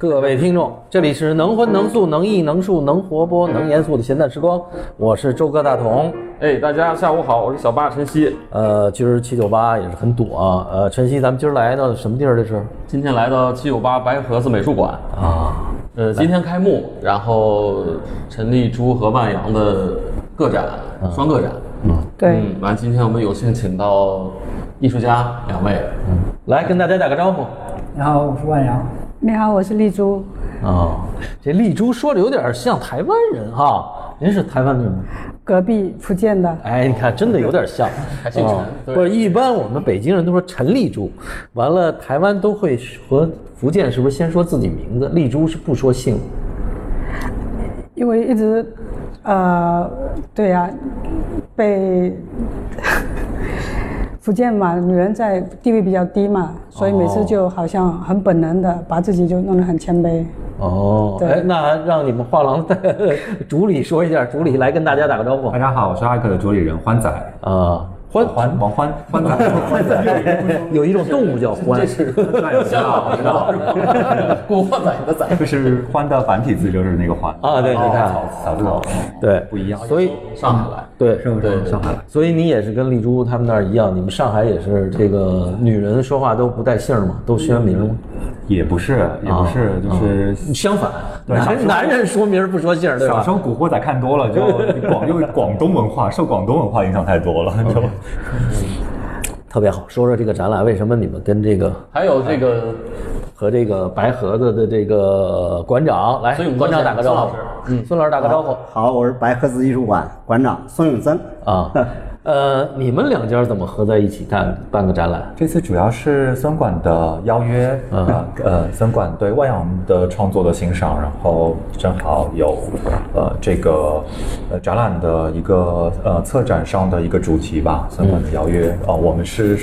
各位听众，这里是能荤能素能艺能术能活泼能严肃的闲淡时光，我是周哥大同。哎，大家下午好，我是小八晨曦。呃，今儿七九八也是很堵啊。呃，晨曦，咱们今儿来到什么地儿？这是今天来到七九八白盒子美术馆，啊，呃，今天开幕，然后陈立珠和万阳的个展，双个展。嗯对，嗯，完，今天我们有幸请到艺术家两位，嗯来跟大家打个招呼。你好，我是万阳。你好，我是丽珠。哦，这丽珠说的有点像台湾人哈，您是台湾人吗？隔壁福建的，哎，你看，真的有点像，还姓陈哦不是，一般我们北京人都说陈丽珠，完了台湾都会和福建是不是先说自己名字？丽珠是不说姓。因为一直，呃，对呀、被福建嘛，女人在地位比较低嘛，所以每次就好像很本能的把自己就弄得很谦卑。哦，对哎，那让你们画廊的主理说一下，主理来跟大家打个招呼大家好，我是艾克的主理人欢仔，啊。欢欢王欢欢仔，欢仔，有一种动物叫欢，这是香港知道是吧？古惑仔的仔，就是欢的繁体字就是那个欢啊对你看草草字头，对，不一样。所以上海来。对，是不对是上海来？所以你也是跟丽珠他们那儿一样，你们上海也是这个女人说话都不带姓儿嘛？都宣名吗？也不是，也不是，就是相反，男男人说名儿不说姓儿，对吧小时？候古惑仔看多了，就广因为广东文化受广东文化影响太多了，就 特别好，说说这个展览，为什么你们跟这个还有这个和这个白盒子的这个馆长来孙永，馆长打个招呼。孙老师，嗯，孙老师打个招呼。好，我是白盒子艺术馆馆长孙永森。啊。呃，你们两家怎么合在一起干办个展览？这次主要是孙管的邀约，呃呃，孙管对万阳的创作的欣赏，然后正好有呃这个呃展览的一个呃策展上的一个主题吧，孙管的邀约，哦、我们是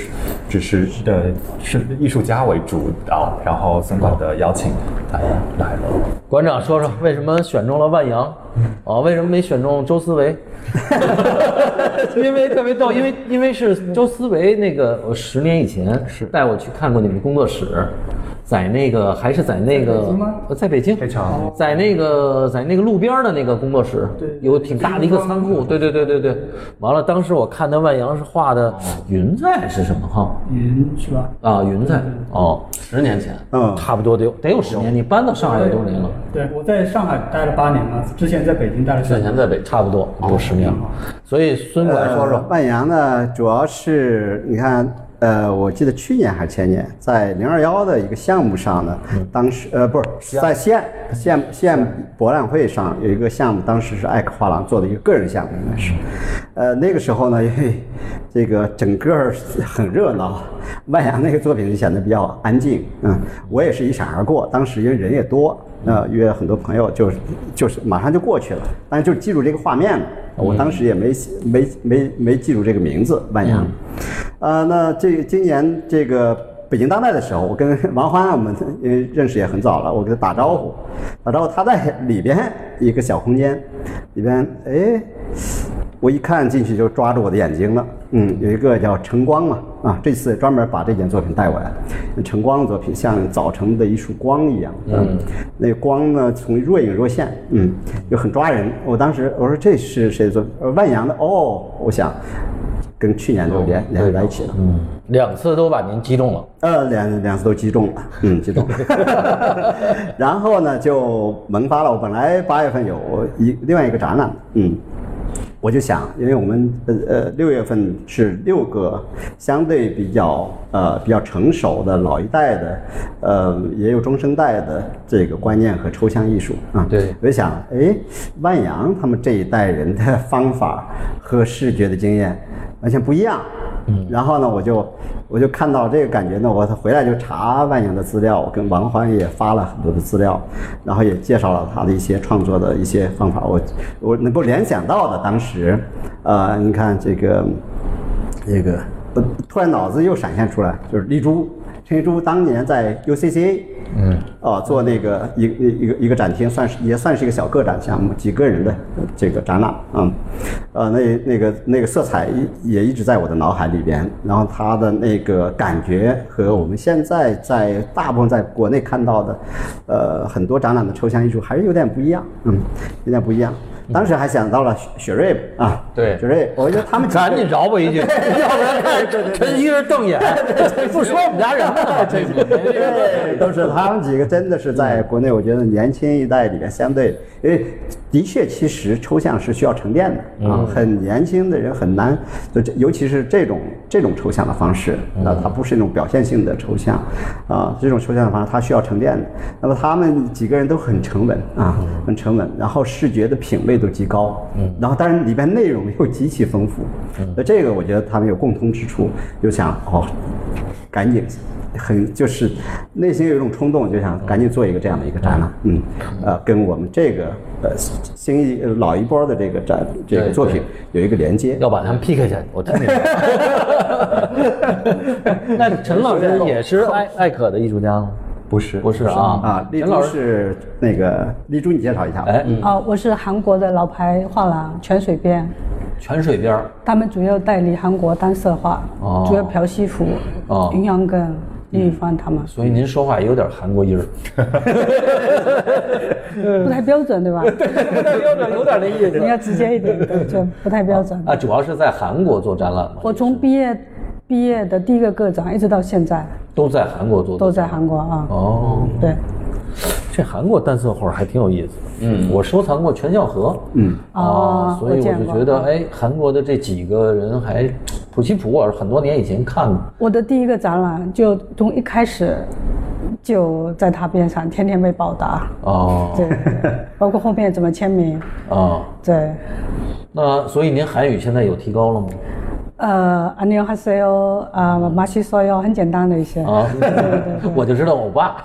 只是呃是艺术家为主导，然后孙管的邀请来来了。馆长说说为什么选中了万阳？哦，为什么没选中周思维？因为特别逗，因为因为是周思维那个，我十年以前是带我去看过你们工作室，在那个还是在那个呃在北京，在那个在那个路边儿的那个工作室，对，有挺大的一个仓库，对对对对对。完了，当时我看那万阳是画的云彩是什么？哈？云是吧？啊，云彩。哦，十年前，嗯，差不多得有得有十年，你搬到上海有多少年了？对，我在上海待了八年嘛，之前在北京待了之。前在北差不多有十年。了。所以孙馆说说，呃万阳呢，主要是你看，呃，我记得去年还是前年，在零二幺的一个项目上呢，当时呃不是在西岸西岸西岸博览会上有一个项目，当时是艾克画廊做的一个个人项目，应该是，呃那个时候呢，因为这个整个很热闹，万阳那个作品就显得比较安静，嗯，我也是一闪而过，当时因为人也多，呃约很多朋友就是就是马上就过去了，但是就记住这个画面了。我当时也没没没没记住这个名字万阳，呃，那这今年这个北京当代的时候，我跟王欢我们因为认识也很早了，我跟他打招呼，打招呼他在里边一个小空间，里边哎，我一看进去就抓住我的眼睛了，嗯，有一个叫晨光嘛，啊，这次专门把这件作品带过来，晨光的作品像早晨的一束光一样，嗯，那个光呢从若隐若现，嗯，就很抓人。我当时我说这是谁的作品？呃，万阳的哦，我想跟去年就连连在一起了，嗯，两次都把您击中了。呃，两两次都击中了，嗯，击中了。然后呢，就萌发了。我本来八月份有一另外一个展览，嗯，我就想，因为我们呃呃六月份是六个相对比较呃比较成熟的老一代的，呃也有中生代的这个观念和抽象艺术啊。对我就想，哎，万阳他们这一代人的方法和视觉的经验完全不一样。嗯，然后呢，我就我就看到这个感觉呢，我回来就查万阳的资料，我跟王欢也发了很多的资料，然后也介绍了他的一些创作的一些方法，我我能够联想到的，当时，呃，你看这个这个，我突然脑子又闪现出来，就是丽珠。陈玉珠当年在 UCCA，嗯，哦，做那个一一一个一个展厅，算是也算是一个小个展项目，几个人的这个展览嗯，呃，那那个那个色彩也一直在我的脑海里边，然后它的那个感觉和我们现在在大部分在国内看到的，呃，很多展览的抽象艺术还是有点不一样，嗯，有点不一样。当时还想到了雪雪瑞啊，对。雪瑞，我觉得他们 赶紧饶我一句，要不然看陈曦是瞪眼，不说我们家人了。这对，都是他们几个，真的是在国内，我觉得年轻一代里面相对，因为的确，其实抽象是需要沉淀的啊，很年轻的人很难，就这，尤其是这种这种抽象的方式，啊，它不是那种表现性的抽象，啊，这种抽象的方式它需要沉淀的。那么他们几个人都很沉稳啊，很沉稳，然后视觉的品味都极高，嗯，然后当然里边内容又极其丰富，嗯那这个我觉得他们有共通之处，就想哦，赶紧。很就是内心有一种冲动，就想赶紧做一个这样的一个展览，嗯，呃，跟我们这个呃新一呃老一波的这个展这个作品有一个连接。要把他们 PK 下去，我听明白。那陈老师也是艾艾 可的艺术家吗？不是不是啊，啊，丽陈老师，珠是那个丽珠，你介绍一下吧。哎，哦，我是韩国的老牌画廊泉水边，泉水边儿。他们主要代理韩国单色画，哦。主要朴熙福、哦。云阳根、李宇帆他们，所以您说话有点韩国音儿，不太标准，对吧？不太标准有点那意思。你要直接一点，对，就不太标准。啊，主要是在韩国做展览嘛，我从毕业毕业的第一个个展一直到现在都在韩国做的，都在韩国啊。哦，对，这韩国单色画还挺有意思的。嗯，我收藏过全孝和。嗯，啊哦，所以我就觉得，哎，韩国的这几个人还，普希普，我是很多年以前看过。我的第一个展览就从一开始就在他边上，天天被报答。哦，对对对，包括后面怎么签名，啊，对。那所以您韩语现在有提高了吗？呃，안녕하세요，啊，马西说哟，很简单的一些，啊，对对对我就知道欧巴。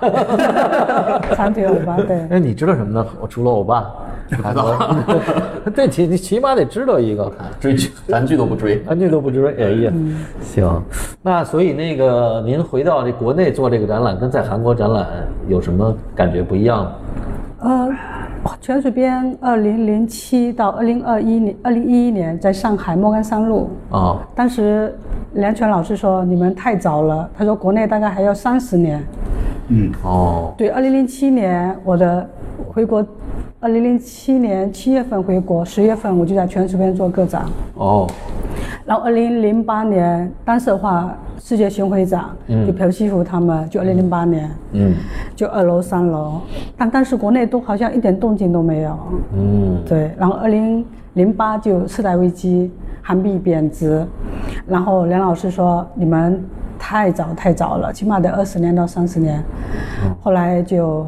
长腿欧巴，对。哎，你知道什么呢？我除了欧巴，还有，对，起你起码得知道一个。追剧咱剧都不追。安这都不知道，哎呀，行，那所以那个您回到这国内做这个展览，跟在韩国展览有什么感觉不一样吗？呃， 泉水边二零零七到二零二一年，二零一一年在上海莫干山路，啊，当时梁泉老师说你们太早了，他说国内大概还要三十年。嗯。哦，对，二零零七年我的回国，二零零七年七月份回国，十月份我就在泉水边做个展。哦，然后二零零八年单色画世界巡回展，就朴熙福他们，就二零零八年，嗯。就二楼、三楼，但当时国内都好像一点动静都没有。嗯，对，然后二零零八就次贷危机，韩币贬值，然后梁老师说你们太早太早了，起码得二十年到三十年，后来就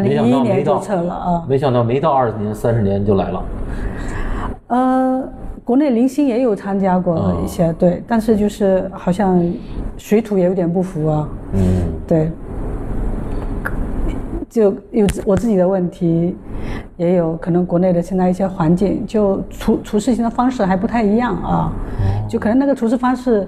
没想一一年就到没到撤了啊。没想到没到二十年、三十年就来了。呃，国内零星也有参加过一些，对，但是就是好像水土也有点不服啊。嗯，对，就有我自己的问题，也有可能国内的现在一些环境，就处处事情的方式还不太一样啊，就可能那个处事方式。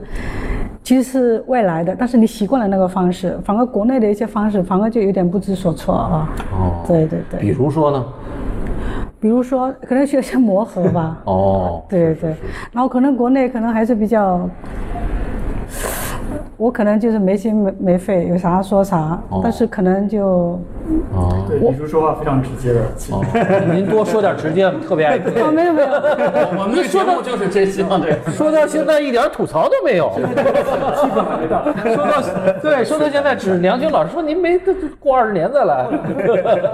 其实是外来的，但是你习惯了那个方式，反而国内的一些方式，反而就有点不知所措啊。哦，对对对比，如说呢？比如说可能需要一些磨合吧。哦，对对，然后可能国内可能还是比较，我可能就是没心没没肺，有啥说啥，但是可能就哦，对，李叔说话非常直接的，哦，您多说点直接，特别爱听。哦没有没有，我们的节目就是真希望对。说到现在一点吐槽都没有。气氛还没到。说到对，说到现在只梁青老师说您没过二十年再来。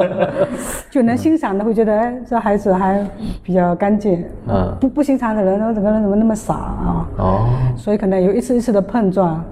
就能欣赏的会觉得哎这孩子还比较干净，嗯不不欣赏的人呢整个人怎么那么傻啊？哦，所以可能有一次一次的碰撞，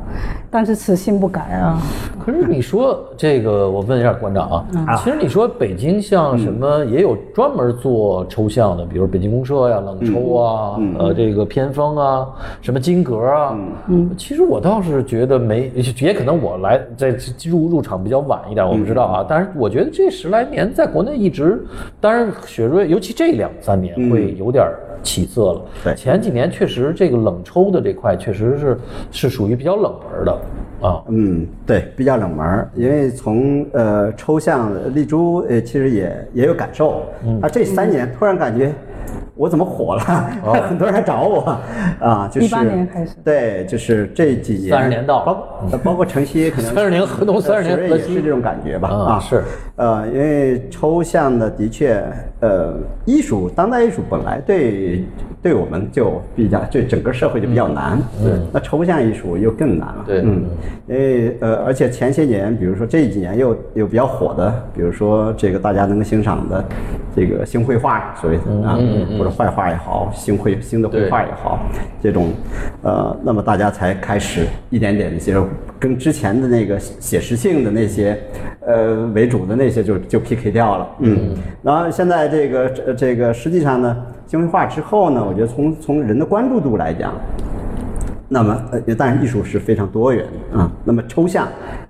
但是此心不改啊。可是你说这个，我问一下馆长啊，其实你说北京像什么也有专门做抽象的，比如北京公社呀、冷抽啊，呃，这个偏方啊，什么金格啊，嗯，其实我倒是觉得没，也可能我来在入入场比较晚一点，我不知道啊，但是我觉得这十来年在国内一直，当然雪瑞，尤其这两三年会有点起色了。对。前几年确实这个冷抽的这块确实是是属于比较冷门的啊。嗯，对，比较冷门，因为从呃抽象丽珠呃其实也也有感受，啊这三年突然感觉我怎么火了，很多人来找我。啊，就是一八年开始。对，就是这几年。三十年到了。包包括晨曦 可能三十年河东三十年呃河西也是这种感觉吧。啊是，呃，因为抽象的的确，呃，艺术当代艺术本来对对我们就比较，对整个社会就比较难，对，那抽象艺术又更难了，对。嗯，因为呃，而且前些年，比如说这几年又又比较火的，比如说这个大家能够欣赏的这个新绘画，所谓的啊，或者坏话也好，新绘新的绘画也好，这种，呃，那么大家才开始一点点的接受，跟之前的那个写实性的那些，呃为主的那些就就 PK 掉了，嗯，然后现在这个这这个实际上呢，新绘画之后呢，我觉得从从人的关注度来讲，那么，呃，当然艺术是非常多元的啊。那么抽象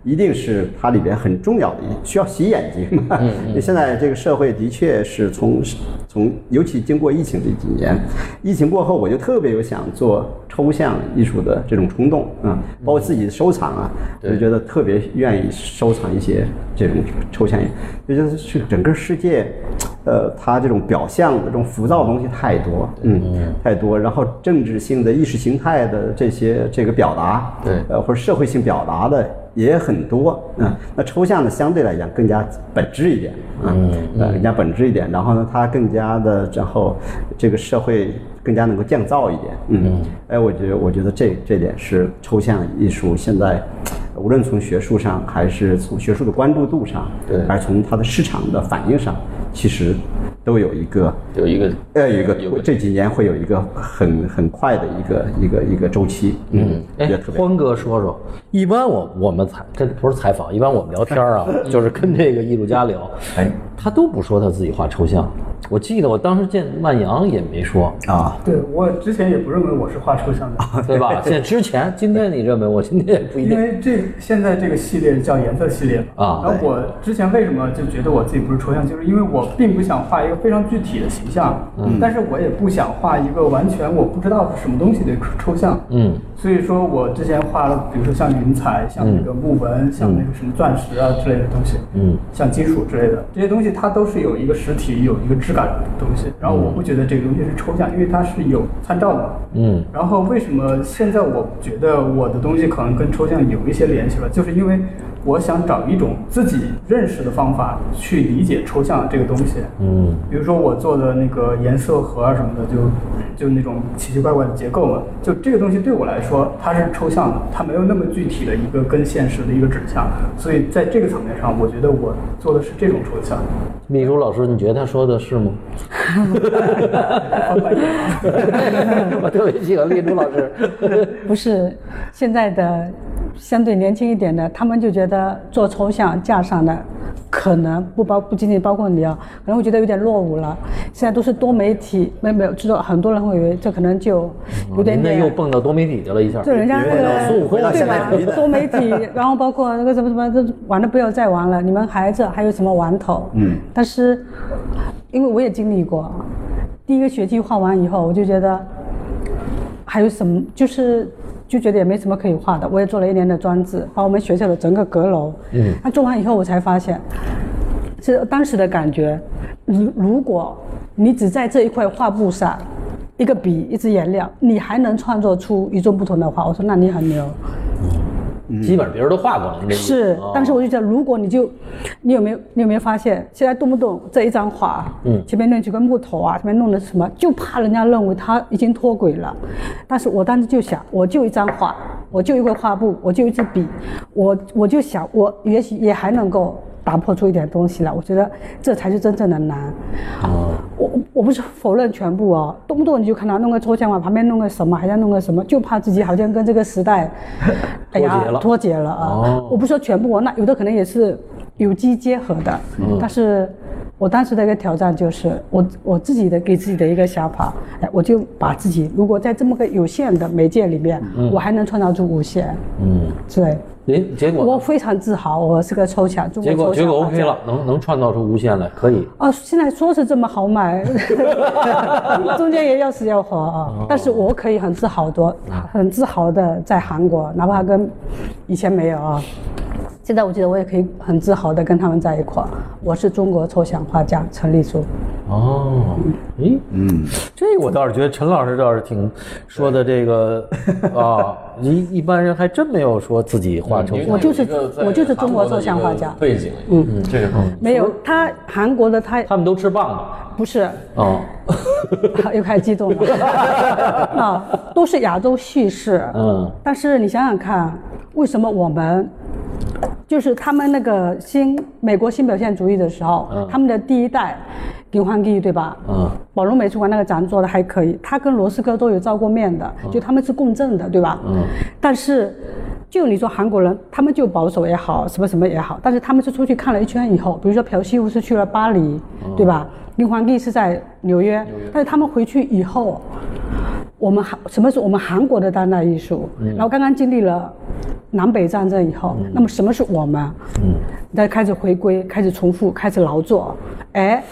一定是它里边很重要的，需要洗眼睛嘛。因为现在这个社会的确是从从，尤其经过疫情这几年，疫情过后，我就特别有想做抽象艺术的这种冲动啊，包括自己的收藏啊，我就觉得特别愿意收藏一些这种抽象艺术，就觉得是整个世界。呃，它这种表象的这种浮躁的东西太多，嗯，太多。然后政治性的、意识形态的这些这个表达，对呃，或者社会性表达的也很多，嗯。那抽象呢相对来讲更加本质一点，嗯，呃，更加本质一点。然后呢，它更加的，然后这个社会更加能够降噪一点，嗯。哎，我觉得，我觉得这这点是抽象艺术现在。无论从学术上，还是从学术的关注度上，对还是从它的市场的反应上，其实都有一个有一个呃有一个这几年会有一个很很快的一个一个一个周期，嗯，我哎欢哥说说，一般我我们采这不是采访，一般我们聊天啊，就是跟这个艺术家聊，哎，他都不说他自己画抽象。我记得我当时见万阳也没说，啊，对我之前也不认为我是画抽象的，对吧？现在之前，今天你认为，我今天也不一因。为这现在这个系列叫颜色系列嘛。啊然后我之前为什么就觉得我自己不是抽象，就是因为我并不想画一个非常具体的形象，嗯但是我也不想画一个完全我不知道是什么东西的抽象。嗯，所以说我之前画了，比如说像云彩、像那个木纹、像那个什么钻石啊之类的东西，嗯，像金属之类的这些东西，它都是有一个实体、有一个质感的东西。然后我不觉得这个东西是抽象，因为它是有参照的。嗯，然后为什么现在我觉得我的东西可能跟抽象有一些联系了，就是因为我想找一种自己认识的方法去理解抽象这个东西。嗯，比如说我做的那个颜色盒啊什么的，就就那种奇奇怪怪的结构嘛，就这个东西对我来说它是抽象的，它没有那么具体的一个跟现实的一个指向，所以在这个层面上，我觉得我做的是这种抽象。秘书老师，你觉得他说的是吗？我特别喜欢丽珠老师。不是现在的相对年轻一点的，他们就觉得做抽象架上的可能不包不仅仅包括你啊，可能会觉得有点落伍了。现在都是多媒体，没有没有，知道很多人会以为这可能就有点点。又蹦到多媒体去了一下。就人家那个对吧？多媒体，然后包括那个什么什么，这玩的不要再玩了，你们孩子还有什么玩头？嗯，但是因为我也经历过，第一个学期画完以后，我就觉得还有什么，就是就觉得也没什么可以画的。我也做了一年的装置，把我们学校的整个阁楼，嗯，那做完以后，我才发现，是当时的感觉。如如果你只在这一块画布上，一个笔，一支颜料，你还能创作出与众不同的画，我说那你很牛。基本上别人都画过了。那个是啊，但是我就觉得，如果你就，你有没有你有没有发现，现在动不动这一张画，嗯前面弄几个木头啊，前面弄的什么，就怕人家认为他已经脱轨了。但是我当时就想，我就一张画，我就一块画布，我就一支笔，我我就想，我也许也还能够打破出一点东西来。我觉得这才是真正的难。我我不是否认全部哦，动不动你就看到弄个抽象画，旁边弄个什么，还在弄个什么，就怕自己好像跟这个时代，哎呀脱节了脱节了啊！哦我不说全部哦，那有的可能也是有机结合的，但是。我当时的一个挑战就是我我自己的给自己的一个想法，哎，我就把自己如果在这么个有限的媒介里面，我还能创造出无限，嗯，对，诶，结果我非常自豪，我是个抽象中国结果结果 OK 了，能能创造出无限来，可以。啊，现在说是这么豪迈，中间也要死要活啊。但是我可以很自豪的，很自豪的在韩国，哪怕跟以前没有啊。现在我觉得我也可以很自豪的跟他们在一块儿。我是中国抽象画家陈立书。哦，诶，嗯，这我倒是觉得陈老师倒是挺说的这个 啊，一一般人还真没有说自己画抽象。我就是我就是中国抽象画家背景，嗯嗯，这个很没有他韩国的他他们都吃棒子不是，哦，又开始激动了。啊，都是亚洲叙事。嗯但是你想想看，为什么我们就是他们那个新美国新表现主义的时候，嗯他们的第一代林焕基对吧？嗯，宝龙美术馆那个展做的还可以，他跟罗斯科都有照过面的，就他们是共振的，对吧？嗯。但是，就你说韩国人，他们就保守也好，什么什么也好，但是他们是出去看了一圈以后，比如说朴熙武是去了巴黎，对吧？林焕基是在纽约，但是他们回去以后，我们韩什么是我们韩国的当代艺术？然后刚刚经历了南北战争以后，那么什么是我们？嗯，再开始回归，开始重复，开始劳作，哎，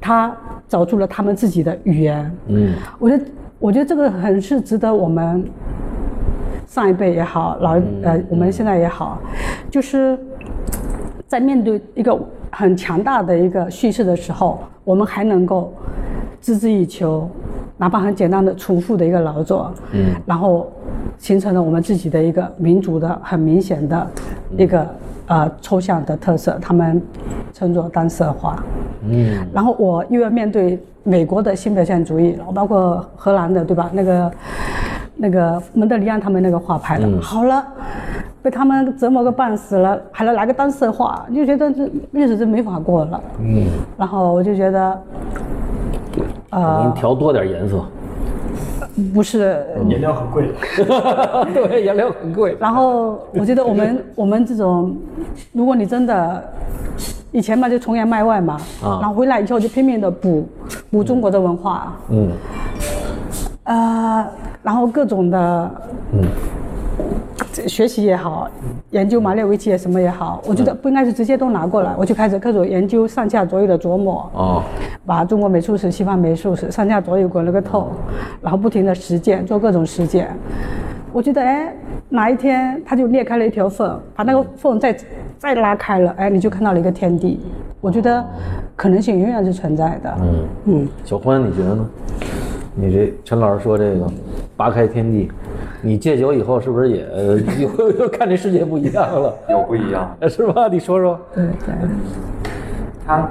他找出了他们自己的语言。嗯，我觉得，我觉得这个很是值得我们上一辈也好，老呃我们现在也好，就是在面对一个很强大的一个叙事的时候，我们还能够孜孜以求，哪怕很简单的重复的一个劳作，嗯，然后形成了我们自己的一个民族的很明显的一个呃抽象的特色，他们称作单色画。嗯，然后我又要面对美国的新表现主义，然后包括荷兰的，对吧？那个那个蒙德里安他们那个画派的，好了，被他们折磨个半死了，还能来个单色画，你就觉得这日子真没法过了。嗯，然后我就觉得，我给呃你，调多点颜色。不是。颜料很贵，对，颜料很贵。然后我觉得我们 我们这种，如果你真的以前嘛就崇洋媚外嘛，啊。然后回来以后就拼命的补补中国的文化，嗯。呃，然后各种的，嗯，学习也好，研究马列维奇也什么也好，我觉得不应该是直接都拿过来，我就开始各种研究上下左右的琢磨，哦，把中国美术史、西方美术史上下左右滚了个透，然后不停的实践，做各种实践。我觉得，哎，哪一天它就裂开了一条缝，把那个缝再再拉开了，哎，你就看到了一个天地。我觉得可能性永远是存在的。嗯嗯，小欢，你觉得呢？你这陈老师说这个拔开天地，你戒酒以后是不是也呃 又又看这世界不一样了？有不一样。是吧？你说说。对对。他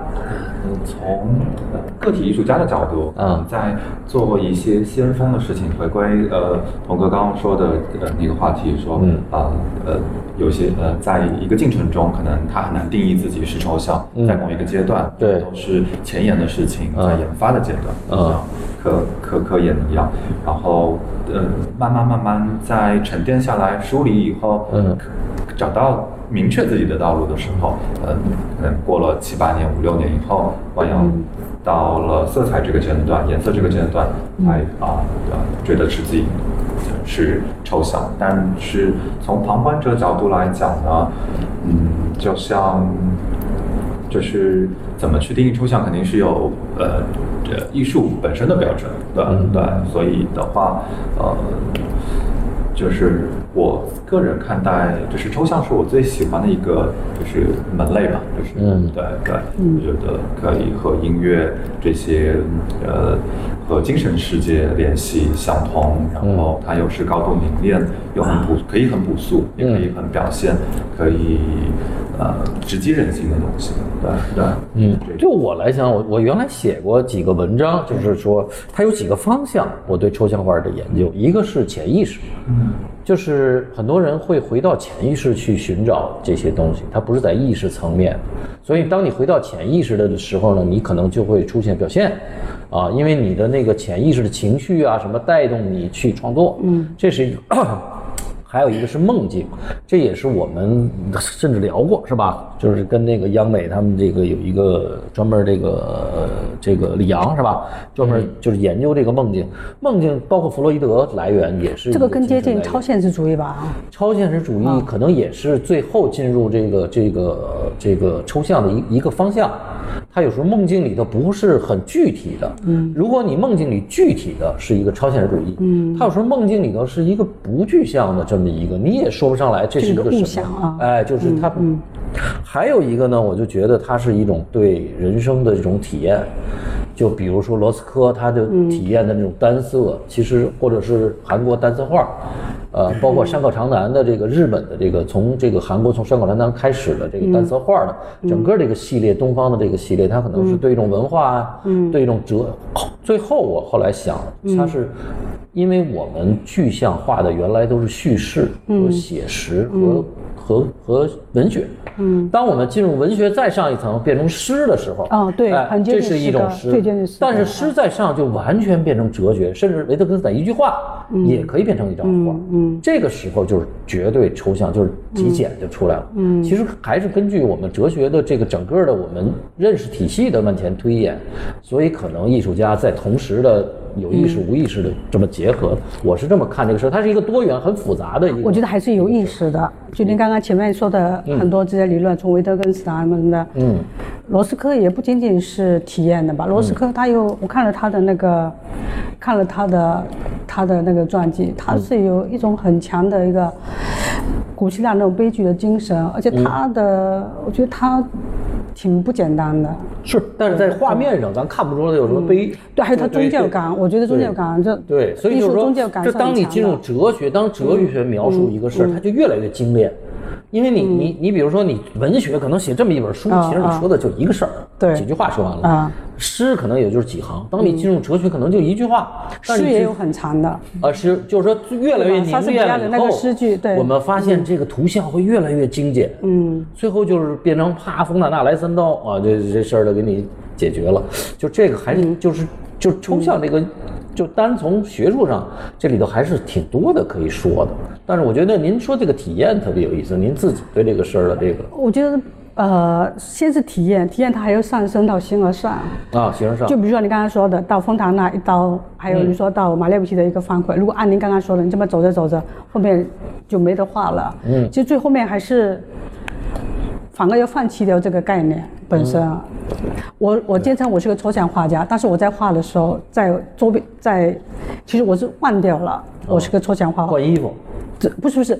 嗯从呃个体艺术家的角度，嗯。嗯，在做一些先锋的事情，回归呃童哥刚刚说的呃那个话题，说嗯。啊呃有些呃在一个进程中，可能他很难定义自己是抽象，嗯。在某一个阶段，对。都是前沿的事情，嗯。在研发的阶段，嗯。科科科研一样，然后呃慢慢慢慢在沉淀下来，梳理以后，嗯。找到明确自己的道路的时候，嗯，可能过了七八年、五六年以后，万阳到了色彩这个阶段、颜色这个阶段，才啊呃觉得是自己是抽象。但是从旁观者角度来讲呢，嗯，就像就是怎么去定义抽象，肯定是有呃这艺术本身的标准，对吧对，所以的话，呃。就是我个人看待，就是抽象是我最喜欢的一个就是门类吧，就是嗯。对对，我觉得可以和音乐这些呃和精神世界联系相通，然后它又是高度凝练，又很朴，可以很朴素，也可以很表现，可以呃直击人心的东西，对对，嗯，对我来讲，我我原来写过几个文章，就是说它有几个方向，我对抽象画的研究，一个是潜意识，就是很多人会回到潜意识去寻找这些东西，它不是在意识层面。所以当你回到潜意识的时候呢，你可能就会出现表现，啊，因为你的那个潜意识的情绪啊什么带动你去创作，嗯，这是一个。还有一个是梦境，这也是我们 甚至聊过，是吧？就是跟那个央美他们这个有一个专门这个呃这个李阳是吧？专门就是研究这个梦境，梦境包括弗洛伊德来源也是这个更接近超现实主义吧？啊，超现实主义可能也是最后进入这个这个这个抽象的一一个方向。它有时候梦境里头不是很具体的，嗯，如果你梦境里具体的是一个超现实主义，嗯，它有时候梦境里头是一个不具象的这么一个，你也说不上来这是一个什么。哎，就是它，还有一个呢，我就觉得它是一种对人生的这种体验，就比如说罗斯科他的体验的那种单色，其实或者是韩国单色画，呃，包括山口长南的这个日本的这个从这个韩国从山口长南开始的这个单色画的整个这个系列，东方的这个系列，它可能是对一种文化啊，对一种哲，最后我后来想，它是。因为我们具象化的原来都是叙事和写实和、和和文学，嗯，当我们进入文学再上一层变成诗的时候，哦对这是一种诗。但是诗再上就完全变成哲学，甚至维特根斯坦一句话也可以变成一张画，嗯，这个时候就是绝对抽象，就是极简就出来了，嗯，其实还是根据我们哲学的这个整个的我们认识体系的往前推演，所以可能艺术家在同时的。有意识、无意识的这么结合，我是这么看这个事儿，它是一个多元、很复杂的一个。我觉得还是有意识的。就您刚刚前面说的很多这些理论，从维特根斯坦什么的，嗯，罗斯科也不仅仅是体验的吧？罗斯科他有，我看了他的那个，看了他的他的那个传记，他是有一种很强的一个古希腊那种悲剧的精神，而且他的，我觉得他挺不简单的。是，但是在画面上咱看不出来有什么悲。对，还有它宗教感，我觉得宗教感这对，所以就是说宗教感，这是当你进入哲学，当哲学描述一个事儿，它就越来越精炼。因为你你你比如说你文学可能写这么一本书，啊其实你说的就一个事儿，对。几句话说完了啊。诗可能也就是几行，当你进入哲学，可能就一句话。诗也有很长的，啊，诗就是说越来越凝对吧莎士比练了以后，诗句对。我们发现这个图像会越来越精简，嗯，最后就是变成啪，冯塔纳来三刀啊，这这事儿都给你解决了。就这个还嗯。是就是就抽象这个，就单从学术上，这里头还是挺多的可以说的。但是我觉得您说这个体验特别有意思，您自己对这个事儿的这个我觉得呃，先是体验，体验它还要上升到形而上。啊，形而上就比如说你刚才说的，到丰塔那一刀，还有你说到马列维奇的一个反馈，如果按您刚刚说的，你这么走着走着，后面就没得画了。嗯，其实最后面还是反而要放弃掉这个概念本身啊。我我坚称我是个抽象画家，但是我在画的时候，在周边在，其实我是忘掉了我是个抽象画换衣服，这不是不是，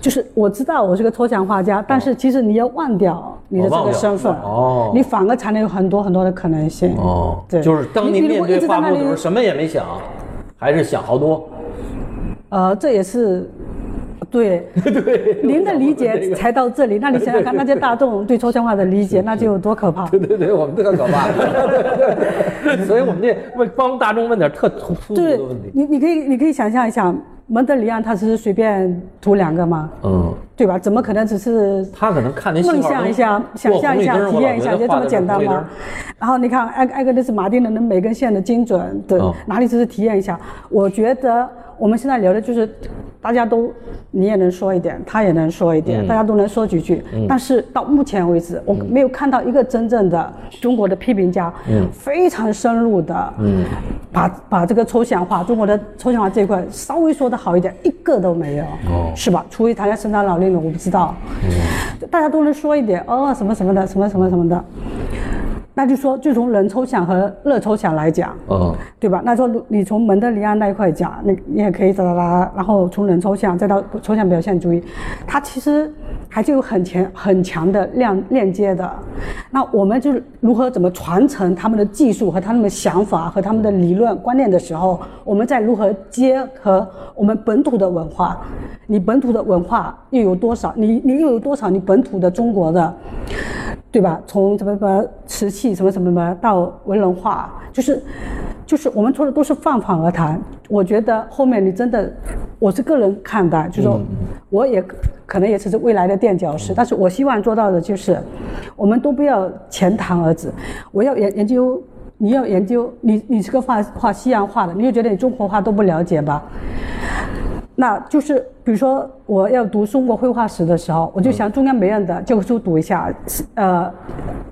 就是我知道我是个抽象画家，但是其实你要忘掉你的这个身份，哦你反而才能有很多很多的可能性。哦，对，就是当你面对画布的时候，什么也没想，还是想好多。呃，这也是。对，对，您的理解才到这里，那你想想看，那些大众对抽象画的理解，那就有多可怕。对对对，我们特可怕。对对对所以我们这问帮大众问点特突突对的问题。你，你可以，你可以想象一下，蒙德里安他只是随便涂两个吗？嗯，对吧？怎么可能只是他可能看那梦想一下，想象一下，体验一下，就这么简单吗？然后你看埃埃格雷斯马丁的那每根线的精准的、哦哪里只是体验一下？我觉得我们现在聊的就是，大家都你也能说一点，他也能说一点，嗯大家都能说几句。但是到目前为止，我没有看到一个真正的中国的批评家，非常深入的，把把这个抽象化，中国的抽象化这一块稍微说的好一点，一个都没有，是吧？除非他家生产老令了，我不知道。大家都能说一点哦，什么什么的，什么什么什么的。那就说，就从冷抽象和热抽象来讲，嗯，对吧？那说你从蒙德里安那一块讲，你你也可以哒哒哒，然后从冷抽象再到抽象表现主义，它其实还是有很强很强的链链接的。那我们就是如何怎么传承他们的技术和他们的想法和他们的理论观念的时候，我们再如何结合我们本土的文化？你本土的文化又有多少？你你又有多少你本土的中国的？对吧？从什么什么瓷器什么什么什么到文人画，就是就是我们说的都是泛泛而谈。我觉得后面你真的，我是个人看待，就是说，我也可能也只是未来的垫脚石。但是我希望做到的就是，我们都不要浅谈而止。我要研研究，你要研究，你你是个画画西洋画的，你就觉得你中国画都不了解吧？那就是，比如说我要读中国绘画史的时候，我就想中央美院的教科书读一下，呃，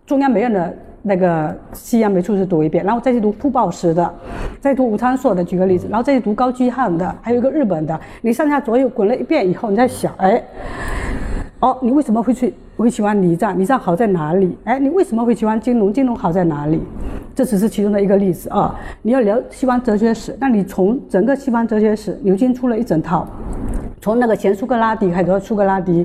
中央美院的。那个西洋美术史读一遍，然后再去读傅抱石的，再读吴昌硕的，举个例子，然后再去读高居翰的，还有一个日本的，你上下左右滚了一遍以后，你在想，哎，哦，你为什么会去会喜欢李藏？李藏好在哪里？哎，你为什么会喜欢金融？金融好在哪里？这只是其中的一个例子啊。你要聊西方哲学史，那你从整个西方哲学史，牛津出了一整套。从那个前苏格拉底开始，苏格拉底，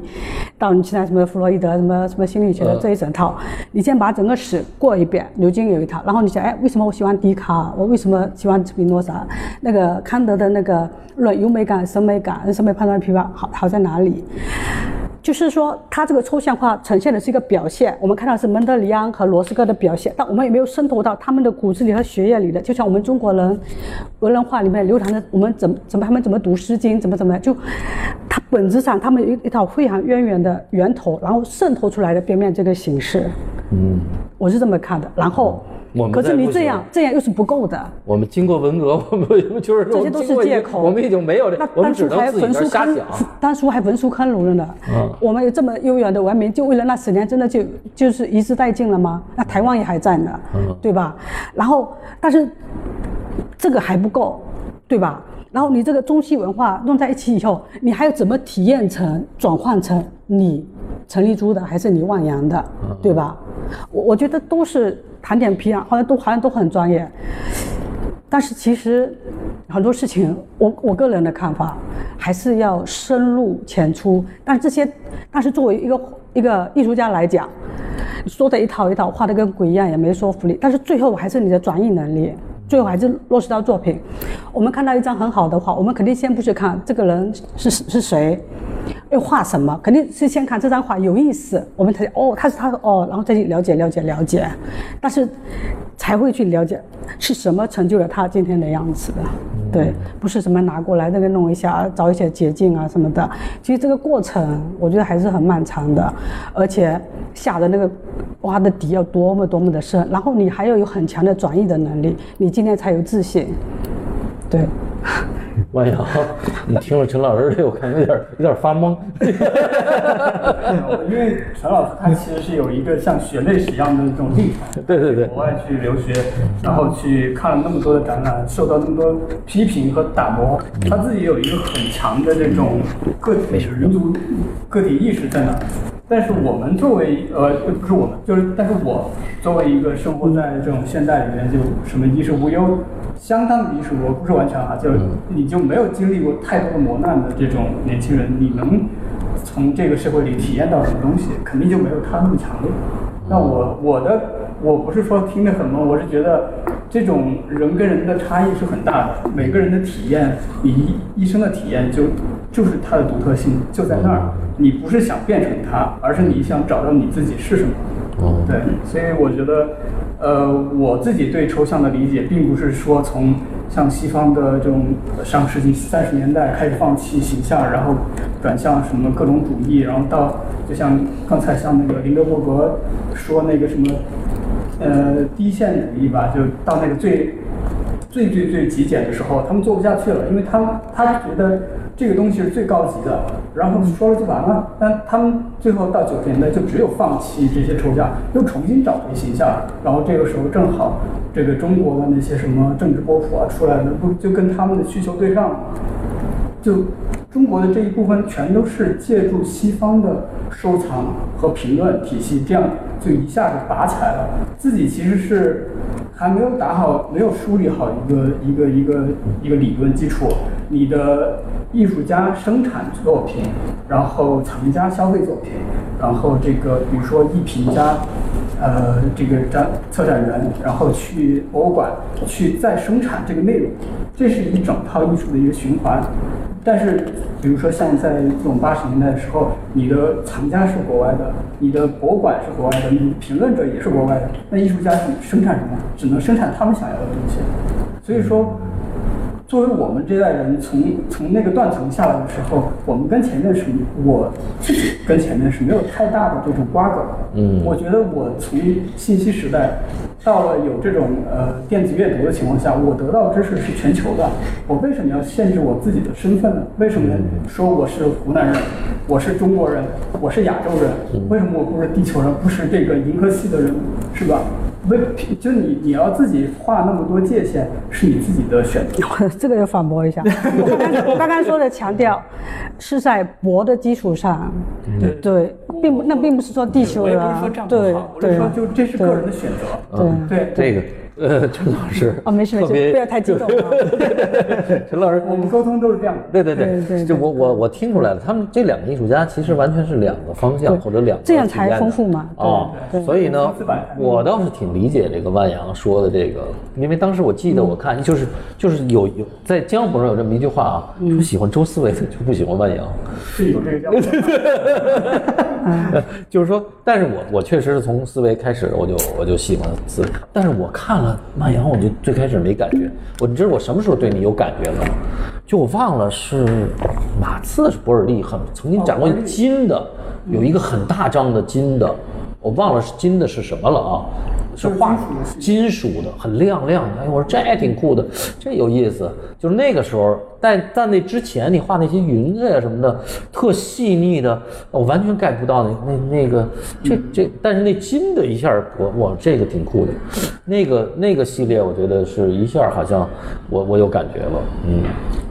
到你现在什么弗洛伊德，什么什么心理学的这一整套，你先把整个史过一遍。牛津有一套，然后你想，哎，为什么我喜欢笛卡尔？我为什么喜欢斯宾诺莎？那个康德的那个论优美感、审美感、审美判断、批判，好好在哪里？就是说，它这个抽象化呈现的是一个表现。我们看到是蒙德里安和罗斯科的表现，但我们有没有渗透到他们的骨子里和血液里的？就像我们中国人文人画里面流传的，我们怎么怎么他们怎么读《诗经》，怎么怎么样？就它本质上，他们有一套非常渊源的源头，然后渗透出来的边面这个形式。嗯，我是这么看的。然后。可是你这样这样又是不够的。我们经过文革，我们就是这些都是借口。我们已经没有了，我们只能自己瞎想。当初还焚书坑儒了呢。嗯。我们有这么悠远的文明，就为了那十年，真的就就是一时殆尽了吗？那台湾也还在呢，对吧？然后，但是这个还不够，对吧？然后你这个中西文化弄在一起以后，你还要怎么体验成转换成你陈立珠的，还是你万阳的，对吧？我我觉得都是。谈点皮啊，好像都好像都很专业，但是其实很多事情，我我个人的看法还是要深入浅出。但这些，但是作为一个一个艺术家来讲，说的一套一套，画的跟鬼一样，也没说服力。但是最后还是你的转译能力，最后还是落实到作品。我们看到一张很好的画，我们肯定先不去看这个人是是谁。要画什么？肯定是先看这张画有意思，我们才哦，他是他哦，然后再去了解了解了解，但是才会去了解是什么成就了他今天的样子的，对，不是什么拿过来那个弄一下，找一些捷径啊什么的。其实这个过程我觉得还是很漫长的，而且下的那个挖的底要多么多么的深，然后你还要有很强的转移的能力，你今天才有自信，对。万阳，你听了陈老师这，我看有点有点发懵。因为陈老师他其实是有一个像血泪史一样的这种历程，对对对，国外去留学，然后去看了那么多的展览，受到那么多批评和打磨，他自己有一个很强的这种个体民族个体意识在那。但是我们作为呃不是我们，就是但是我作为一个生活在这种现代里面，就什么衣食无忧。相当于是我不是完全啊，就你就没有经历过太多的磨难的这种年轻人，你能从这个社会里体验到什么东西，肯定就没有他那么强烈。那我我的我不是说听得很懵，我是觉得这种人跟人的差异是很大的，每个人的体验，你一一生的体验就就是它的独特性就在那儿，你不是想变成他，而是你想找到你自己是什么。对，所以我觉得。呃，我自己对抽象的理解，并不是说从像西方的这种上个世纪三十年代开始放弃形象，然后转向什么各种主义，然后到就像刚才像那个林德伯格说那个什么，呃，低线主义吧，就到那个最最最最极简的时候，他们做不下去了，因为他们他觉得。这个东西是最高级的，然后说了就完了。但他们最后到九十年代就只有放弃这些抽象，又重新找回形象。然后这个时候正好，这个中国的那些什么政治波普啊出来的，不就跟他们的需求对上了？就中国的这一部分全都是借助西方的收藏和评论体系，这样就一下子拔起来了。自己其实是。还没有打好，没有梳理好一个一个一个一个理论基础。你的艺术家生产作品，然后藏家消费作品，然后这个比如说艺评家，呃，这个展策展人，然后去博物馆去再生产这个内容，这是一整套艺术的一个循环。但是，比如说像在这种八十年代的时候，你的藏家是国外的，你的博物馆是国外的，你评论者也是国外的，那艺术家是生产什么？只能生产他们想要的东西。所以说。作为我们这代人从从那个断层下来的时候，我们跟前面是，我自己跟前面是没有太大的这种瓜葛的。嗯我觉得我从信息时代到了有这种呃电子阅读的情况下，我得到知识是全球的。我为什么要限制我自己的身份呢？为什么说我是湖南人，我是中国人，我是亚洲人？为什么我不是地球人，不是这个银河系的人，是吧？为就你你要自己画那么多界限，是你自己的选择。这个要反驳一下。我刚刚我刚刚说的强调是在博的基础上，对对，并不那并不是说地球人对，我是对说就这是个人的选择。对。对这个呃，陈老师 哦，没事没事，特别不要太激动啊。陈老师，我们沟通都是这样的。对对对对就我我我听出来了，他们这两个艺术家其实完全是两个方向或者两个这样才丰富嘛对哦对，所以呢我倒是挺理解这个万阳说的这个，因为当时我记得我看就是就是有有在江湖上有这么一句话啊，说喜欢周思维的就不喜欢万阳。是有这个。就是说，但是我我确实是从思维开始，我就我就喜欢思维。但是我看了万阳，我就最开始没感觉。我你知道我什么时候对你有感觉了吗？就我忘了是马刺是博尔利很曾经展过金的，有一个很大张的金的，我忘了是金的是什么了啊？是画金属的，很亮亮的。哎，我说这还挺酷的，这有意思。就是那个时候，但在那之前，你画那些云彩呀什么的，特细腻的，我完全 get 不到那那那个这这，但是那金的一下，我哇，这个挺酷的。那个那个系列，我觉得是一下好像我我有感觉了，嗯，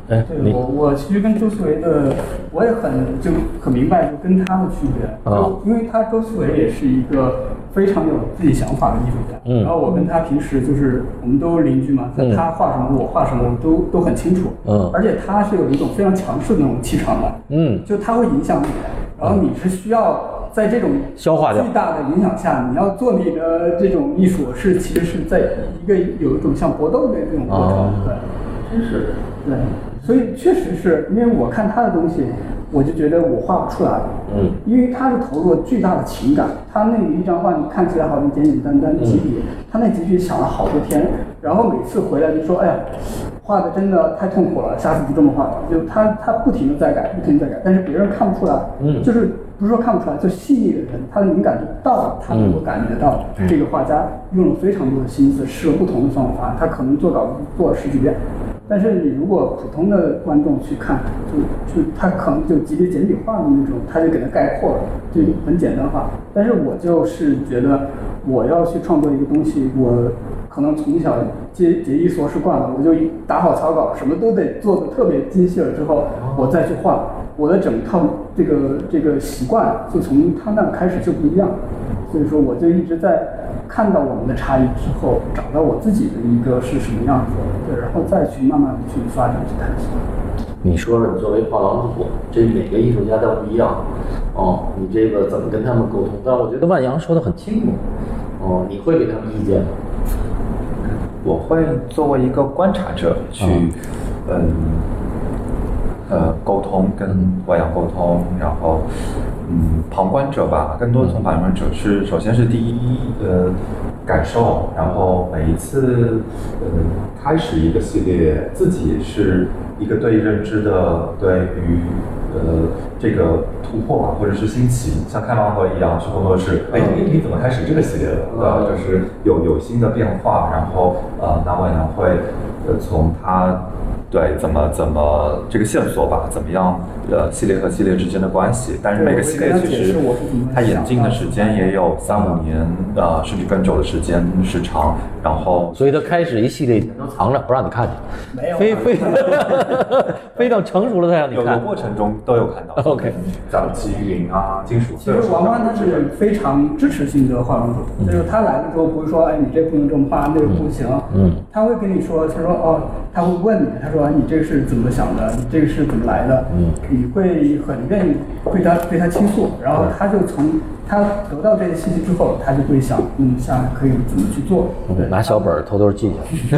哎，我我其实跟周思维的，我也很就很明白，就跟他的区别。啊因为他周思维也是一个非常有自己想法的艺术家。嗯然后我跟他平时就是我们都邻居嘛，在他画什么我画什么，我们都都很清楚。嗯而且他是有一种非常强势的那种气场的。嗯就他会影响你，然后你是需要在这种消化掉巨大的影响下，你要做你的这种艺术，是其实是在一个有一种像搏斗的这种过程，哦对，真是对，所以确实是因为我看他的东西，我就觉得我画不出来，嗯，因为他是投入了巨大的情感，他那一张画你看起来好像简简单单几笔，他那几笔想了好多天，然后每次回来就说，哎呀，画的真的太痛苦了，下次不这么画。了。就他他不停的在改，不停地在改，但是别人看不出来，嗯。就是不是说看不出来，就细腻的人，他的敏感度到了，他能够感觉到这个画家用了非常多的心思，试了不同的方法，他可能做稿做了十几遍。但是你如果普通的观众去看，就就他可能就几笔简笔画的那种，他就给他概括了，就很简单化。但是我就是觉得我要去创作一个东西，我可能从小节节衣缩食惯了，我就打好草稿，什么都得做的特别精细了之后，我再去画，我的整套这个这个习惯就从他那开始就不一样。所以说，我就一直在看到我们的差异之后，找到我自己的一个是什么样子的，对，然后再去慢慢的去发展去探索。你说说，你作为画廊主，这每个艺术家都不一样，哦，你这个怎么跟他们沟通？但我觉得万阳说的很清楚，哦，你会给他们意见吗？我会作为一个观察者去，嗯，呃，沟通跟外阳沟通，然后，嗯，旁观者吧，更多从旁观者是，首先是第一，呃，感受，然后每一次，呃，开始一个系列，自己是一个对认知的，对于，呃，这个突破吧，或者是新奇，像开盲盒一样，去工作室，哎，你你怎么开始这个系列的？呃，就是有有新的变化，然后呃，那我也会呃从它对怎么怎么这个线索吧，怎么样呃系列和系列之间的关系，但是每个系列其实它演进的时间也有三五年呃甚至更久的时间时长，然后所以它开始一系列都藏着，不让你看见，没有啊飞飞飞到成熟了才让你看有的。过程中都有看到 OK 早期云啊金属其实王欢他是非常支持性的化妆主，就是他来的时候不会说，哎，你这不能这么画，那个不行，嗯，他会跟你说，他说哦，他会问你，他说你这个是怎么想的，你这个是怎么来的，嗯，你会很愿意对他对他倾诉，然后他就从他得到这些信息之后，他就会想，嗯，下来可以怎么去做？对，拿小本儿偷偷记下去。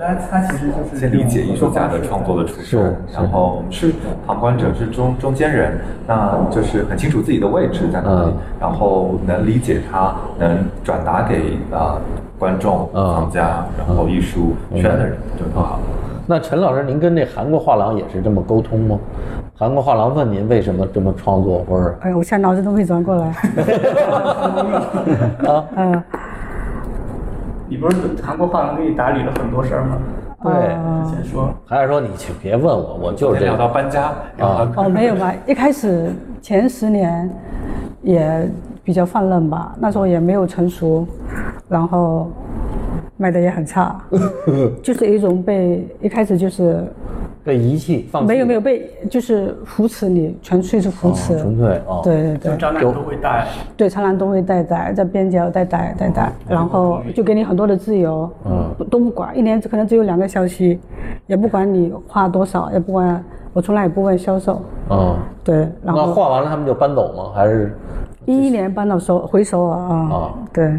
他 他其实就是先理解艺术家的创作的初衷是，然后我们是旁观者，是中中间人，那就是很清楚自己的位置在哪里嗯，然后能理解他，能转达给啊观众、嗯藏家，然后艺术圈的人就更好了。那陈老师，您跟这韩国画廊也是这么沟通吗？韩国画廊问您为什么这么创作，或者哎，我现在脑子都没转过来。啊？嗯，你不是韩国画廊给你打理了很多事儿吗？对，哦之前说，还是说你去别问我，我就是这聊到个。搬家，然后哦，没有吧？一开始前十年也比较放任吧，那时候也没有成熟，然后卖的也很差，就是一种被一开始就是被遗弃，放弃没有没有被就是扶持你，纯粹是扶持，哦纯粹哦。对对对。就展览都会带，对，常常都会带带，在边角带带带带，然后就给你很多的自由，嗯。都不管，一年只可能只有两个消息，也不管你花多少，也不管，我从来也不问销售，嗯，对，然那后画完了他们就搬走吗？还是一一年搬到首回首尔啊，啊对，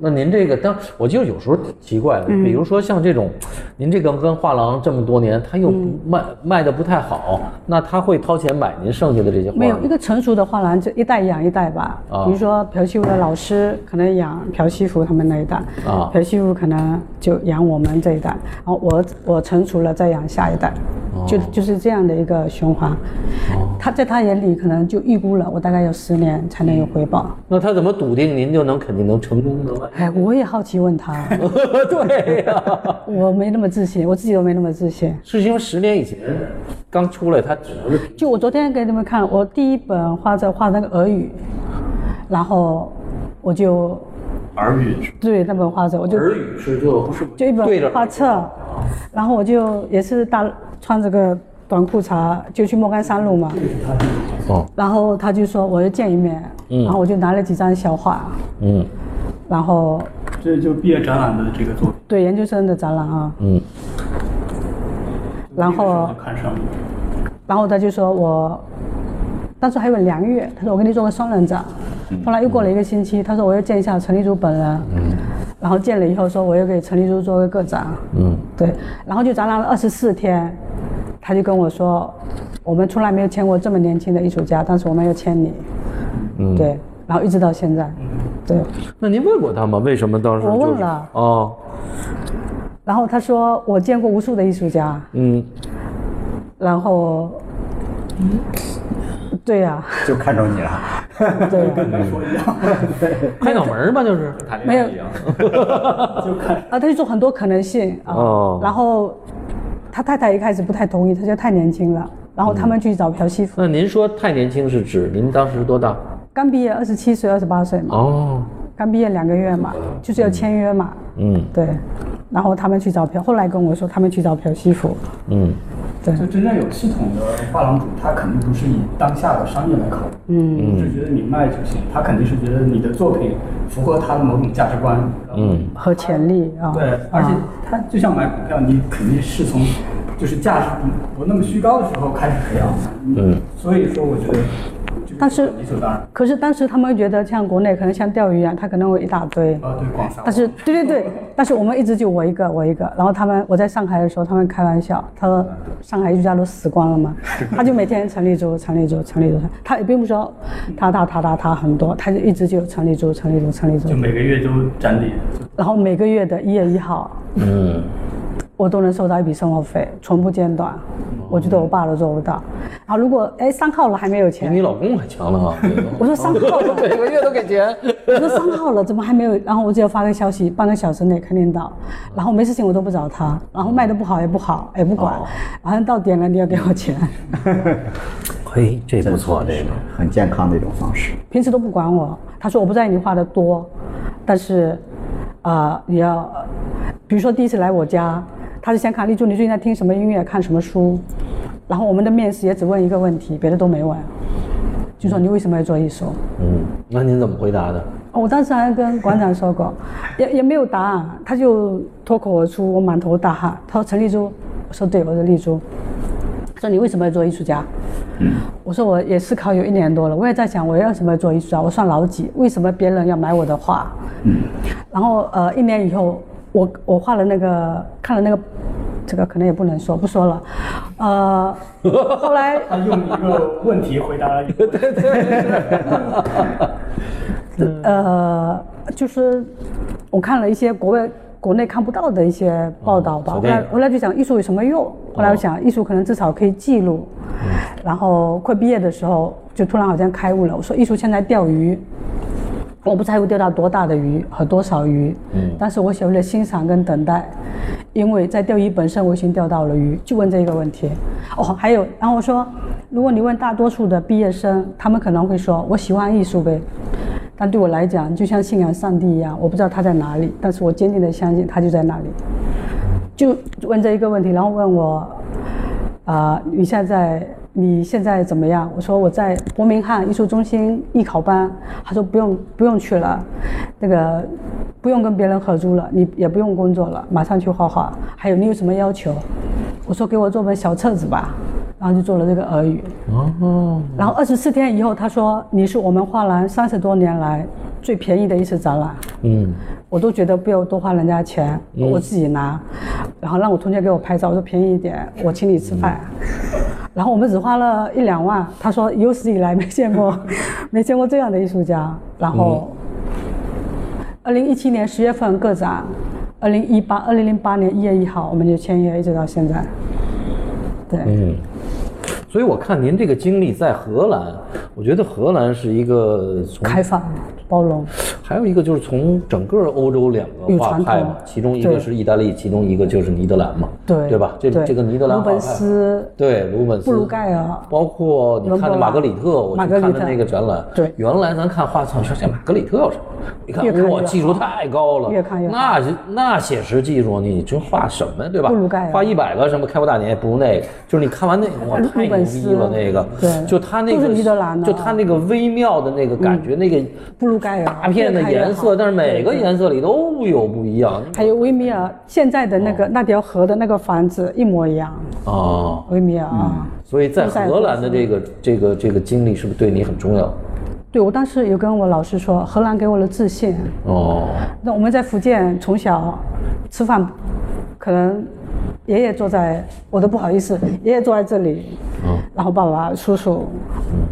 那您这个当我就有时候挺奇怪的，嗯比如说像这种，您这个跟画廊这么多年，他又卖卖的不太好，那他会掏钱买您剩下的这些画吗？没有一个成熟的画廊，就一代养一代吧。啊比如说朴西福的老师可能养朴西福他们那一代，啊朴西福可能就养我们这一代，然后我我成熟了再养下一代，哦就就是这样的一个循环。他在他眼里可能就预估了我大概有十年才能有回报。那他怎么笃定您就能肯定能成功呢？哎，我也好奇问他，对呀、我没那么自信，我自己都没那么自信。是因为十年以前刚出来，他只能是就我昨天给你们看，我第一本画册画那个俄语，然后我就耳语。对那本画册，我就耳语是就不是就一本画册，然后我就也是大穿着个短裤衩就去莫干山路嘛，哦，然后他就说我要见一面，嗯。然后我就拿了几张小画，嗯然后这就毕业展览的这个作品，对研究生的展览啊，嗯然后看上了。然后他就说我，当时还有梁月，他说我给你做个双人展。后来又过了一个星期，他说我要见一下陈立珠本人。嗯然后见了以后说我要给陈立珠做个个展。嗯对，然后就展览了二十四天，他就跟我说，我们从来没有签过这么年轻的艺术家，但是我们要签你。嗯，。对，然后一直到现在，对。那您问过他吗？为什么当时、就是？我问了哦，然后他说我见过无数的艺术家，嗯，然后，对呀、就看中你了。对呀、跟没说一样，开脑门儿吧，就是。没有。就 看 啊，他就说很多可能性啊，哦然后他太太一开始不太同意，他觉得太年轻了，然后他们去找朴西福，那您说太年轻是指您当时多大？刚毕业二十七岁、二十八岁嘛，哦，刚毕业两个月嘛，就是要签约嘛，嗯。对，然后他们去找朴，后来跟我说他们去找朴西福，嗯。对，就真正有系统的画廊主，他肯定不是以当下的商业来考虑，嗯，不是觉得你卖就行，他肯定是觉得你的作品符合他的某种价值观。嗯。和潜力啊，对，而且啊他就像买股票，你肯定是从就是价值不不那么虚高的时候开始培养的。嗯，所以说我觉得这个但是理所当然。可是当时他们觉得像国内可能像钓鱼一样，他可能会一大堆，啊，对，广撒。但是对对对，但是我们一直就我一个我一个，然后他们我在上海的时候，他们开玩笑，他说上海艺术家都死光了嘛，他就每天陈立珠陈立珠陈立珠，他也并不说他他他他他很多，他就一直就陈立珠陈立珠陈立珠就，每个月都展底，然后每个月的一月一号，嗯，我都能收到一笔生活费，从不间断，我觉得我爸都做不到。然后如果哎三号了还没有比钱你，老公还强了啊！我说三号了。每个月都给钱。我说三号了，怎么还没有？然后我只要发个消息，半个小时内肯定到。然后没事情我都不找他，然后卖的不好也不好，也不管，反正到点了你要给我钱，嘿，这不错，这个。很健康的一种方式。平时都不管我。他说我不在意你花的多，但是，啊、你要，呃比如说第一次来我家，他是先看丽珠你最近在听什么音乐，看什么书，然后我们的面试也只问一个问题，别的都没问，就说你为什么要做艺术？嗯，那您怎么回答的？哦我当时还跟馆长说过，也也没有答案，他就脱口而出，我满头大汗。他说陈丽珠，我说对，我是丽珠，他说你为什么要做艺术家？嗯我说我也思考有一年多了，我也在想我要什么做艺术家？我算老几？为什么别人要买我的画？嗯然后呃一年以后，我我画了那个看了那个，这个可能也不能说，不说了。呃，后来他用一个问题回答了一个对对对。呃，就是我看了一些国外、国内看不到的一些报道吧。后来，后来就想艺术有什么用？后来我想，艺术可能至少可以记录。然后快毕业的时候，就突然好像开悟了。我说，艺术现在钓鱼，我不在乎钓到多大的鱼和多少鱼，嗯，但是我学会了欣赏跟等待，因为在钓鱼本身我已经钓到了鱼。就问这个问题。哦，还有，然后我说，如果你问大多数的毕业生，他们可能会说，我喜欢艺术呗。但对我来讲，就像信仰上帝一样，我不知道他在哪里，但是我坚定的相信他就在那里。就问这一个问题，然后问我，啊，你现在你现在怎么样？我说我在伯明翰艺术中心艺考班。他说不用不用去了，那个不用跟别人合租了，你也不用工作了，马上去画画。还有你有什么要求？我说给我做本小册子吧。然后就做了这个俄语，哦，然后二十四天以后，他说你是我们画廊三十多年来最便宜的一次展览，嗯，我都觉得不要多花人家钱，我自己拿，然后让我同学给我拍照，我说便宜一点，我请你吃饭，然后我们只花了一两万，他说有史以来没见过，没见过这样的艺术家，然后，二零一七年十月份个展，二零一八二零零八年一月一号我们就签约，一直到现在，对，嗯。所以我看您这个经历在荷兰，我觉得荷兰是一个开放、包容，还有一个就是从整个欧洲两个画派嘛，其中一个是意大利，其中一个就是尼德兰嘛，对对吧？这这个尼德兰鲁本斯，对鲁本斯、布鲁盖尔，包括你看的玛格里特，我去看的那个展览，对，原来咱看画册说这玛格里特有什么？你看哇，技术太高了，越看越那那写实技术，你这画什么对吧？布鲁盖尔。画一百个什么开国大典也，不如那个，就是你看完那个哇，太牛逼了那个，对，就他那个就他那个微妙的那个感觉，那个布鲁盖尔。大片的颜色，但是每个颜色里都有不一样。还有维米尔现在的那个那条河的那个房子一模一样哦，维米尔啊。所以在荷兰的这个这个这个经历是不是对你很重要？对，我当时有跟我老师说，荷兰给我了自信。哦。那我们在福建从小吃饭，可能爷爷坐在，我都不好意思，爷爷坐在这里，嗯，然后爸爸、叔叔、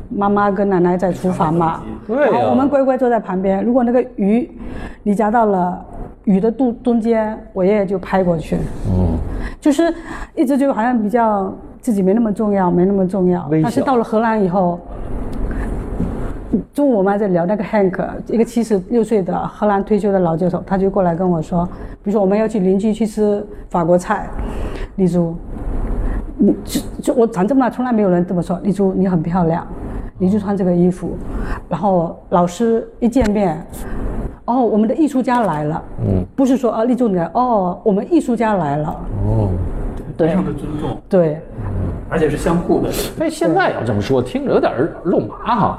妈妈跟奶奶在厨房嘛，对然后我们乖乖坐在旁边。如果那个鱼你夹到了鱼的肚中间，我爷爷就拍过去。嗯。就是一直就好像比较自己没那么重要，没那么重要。但是到了荷兰以后。中午我们还在聊那个 Hank，一个七十六岁的荷兰退休的老教授，他就过来跟我说，比如说我们要去邻居去吃法国菜，丽珠，你就就我长这么大从来没有人这么说，丽珠你很漂亮，你就穿这个衣服，然后老师一见面，哦，我们的艺术家来了，嗯，不是说啊立柱你来，哦，我们艺术家来了，哦，对。非常的尊重，对，而且是相互的，所以现在要这么说，听着有点肉麻哈。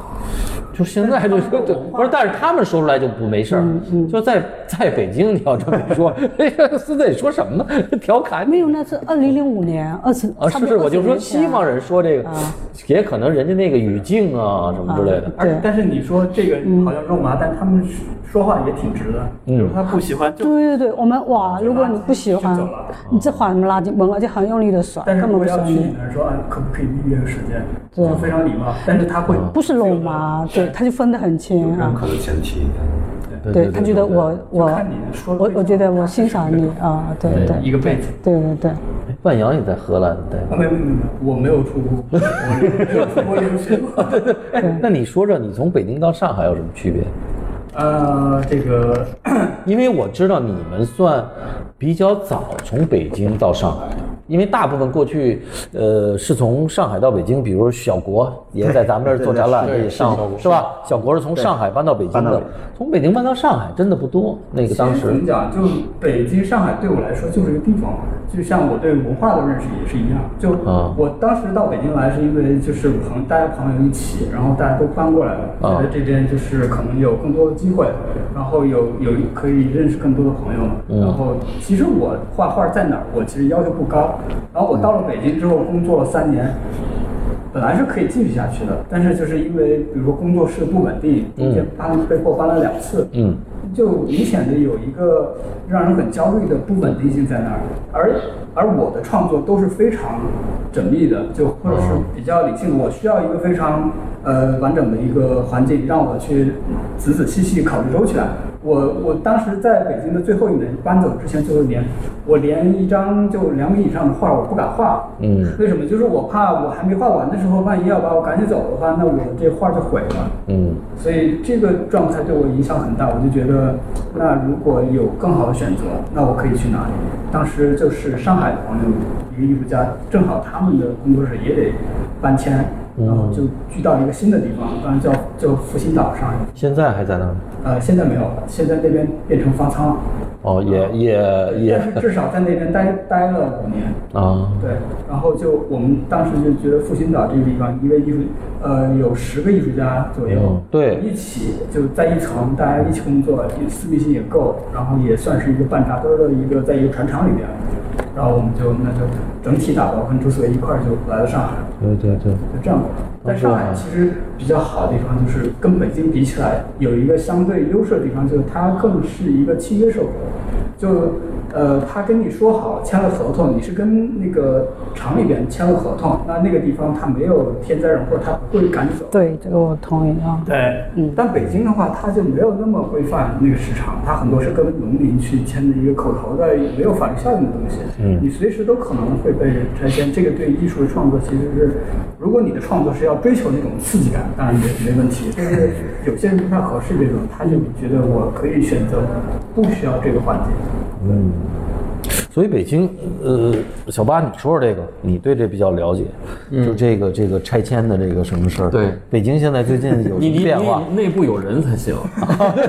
就现在就对，不是，但是他们说出来就不没事儿。就在在北京，你要这么说，是在说什么呢？调侃？没有，那是二零零五年，二十啊，是是，我就说西方人说这个，也可能人家那个语境啊什么之类的。而但是你说这个好像肉麻，但他们说话也挺直的。嗯，他不喜欢就对对对，我们哇，如果你不喜欢，你这话什么垃圾蒙，而且很用力的甩，根本不要去你那说啊，可不可以预约时间？对非常礼貌，但是他会不是肉麻，对。他就分得很清啊，认可能前提，对他觉得我我我我觉得我欣赏你啊，对对，一个辈子，对对对。万阳也在荷兰对没有没有没有，我没有出国，我没有出国留学过。那你说说，你从北京到上海有什么区别？呃，这个，因为我知道你们算比较早从北京到上海。因为大部分过去，呃，是从上海到北京，比如小国也在咱们这儿做展览，也上是吧？小国是从上海搬到北京的，从北京搬到上海真的不多。那个当时怎么讲？就北京、上海对我来说就是一个地方，就像我对文化的认识也是一样。就我当时到北京来是因为就是朋大家朋友一起，然后大家都搬过来了，觉得这边就是可能有更多的机会，然后有有可以认识更多的朋友。然后其实我画画在哪儿，我其实要求不高。然后我到了北京之后工作了三年，本来是可以继续下去的，但是就是因为比如说工作室不稳定，中间搬被迫搬了两次，嗯，就明显的有一个让人很焦虑的不稳定性在那儿，而而我的创作都是非常缜密的，就或者是比较理性的，我需要一个非常呃完整的一个环境，让我去仔仔细细考虑周起来。我我当时在北京的最后一年搬走之前最后一年，我连一张就两米以上的画我不敢画，嗯，为什么？就是我怕我还没画完的时候，万一要把我赶紧走的话，那我这画就毁了。嗯，所以这个状态对我影响很大，我就觉得，那如果有更好的选择，那我可以去哪里？当时就是上海的朋友，一个艺术家，正好他们的工作室也得搬迁，然后就聚到一个新的地方，当然叫叫复兴岛上。现在还在那儿吗？呃，现在没有了，现在那边变成方舱了。哦，也也也但是至少在那边待待了五年。啊，对，然后就我们当时就觉得复兴岛这个地方，一个艺术，呃，有十个艺术家左右，嗯对一起就在一层，大家一起工作，私密性也够，然后也算是一个半扎堆儿的一个，在一个船厂里边，然后我们就那就整体打包跟朱思维一块儿就来了上海，对对对，就这样。在上海其实比较好的地方就是跟北京比起来，有一个相对优势的地方，就是它更是一个契约社会。就呃，他跟你说好签了合同，你是跟那个厂里边签了合同，那那个地方他没有天灾人祸，他不会赶你走。对，这个我同意啊。对，嗯但北京的话，它就没有那么规范那个市场，它很多是跟农民去签的一个口头的，也没有法律效应的东西。嗯你随时都可能会被拆迁。这个对艺术的创作其实是，如果你的创作是要追求那种刺激感，当然没没问题。但是有些人不太合适这种，他就觉得我可以选择不需要这个环节。嗯，所以北京，呃，小八，你说说这个，你对这比较了解，就这个这个拆迁的这个什么事儿？对北京现在最近 有什么变化？内部有人才行。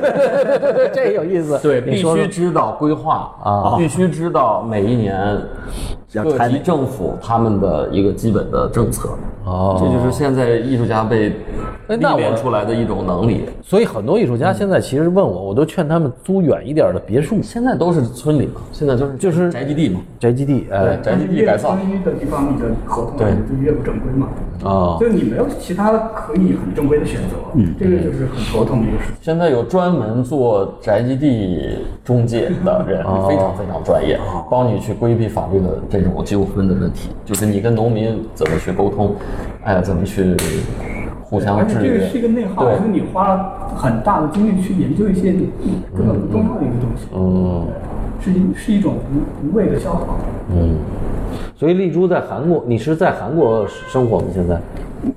这有意思。对，必须知道规划啊必须知道每一年要拆哪政府他们的一个基本的政策。哦这就是现在艺术家被历练出来的一种能力。所以很多艺术家现在其实问我，我都劝他们租远一点的别墅、现在都是村里嘛，现在都是就是宅基地嘛。宅基地，哎，宅基地改造的地方，你的合同对就越不正规嘛。啊就你没有其他可以很正规的选择，嗯，这个就是很头疼的一个事情。现在有专门做宅基地中介的人，哦非常非常专业，帮你去规避法律的这种纠纷的问题，就是你跟农民怎么去沟通，哎，怎么去互相制约。这个是一个内耗，对因为你花了很大的精力去研究一些根本不重要的一个东西，嗯是一是一种无无谓的消耗。嗯。所以丽珠在韩国，你是在韩国生活吗？现在？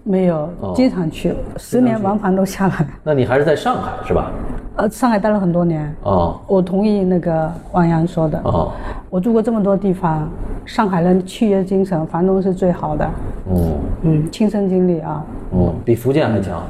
没有哦，经常去，十年往返都下来。那你还是在上海是吧？呃，上海待了很多年。哦我同意那个王阳说的。哦我住过这么多地方，上海人契约精神，房东是最好的。嗯嗯，亲身经历啊，嗯，比福建还强。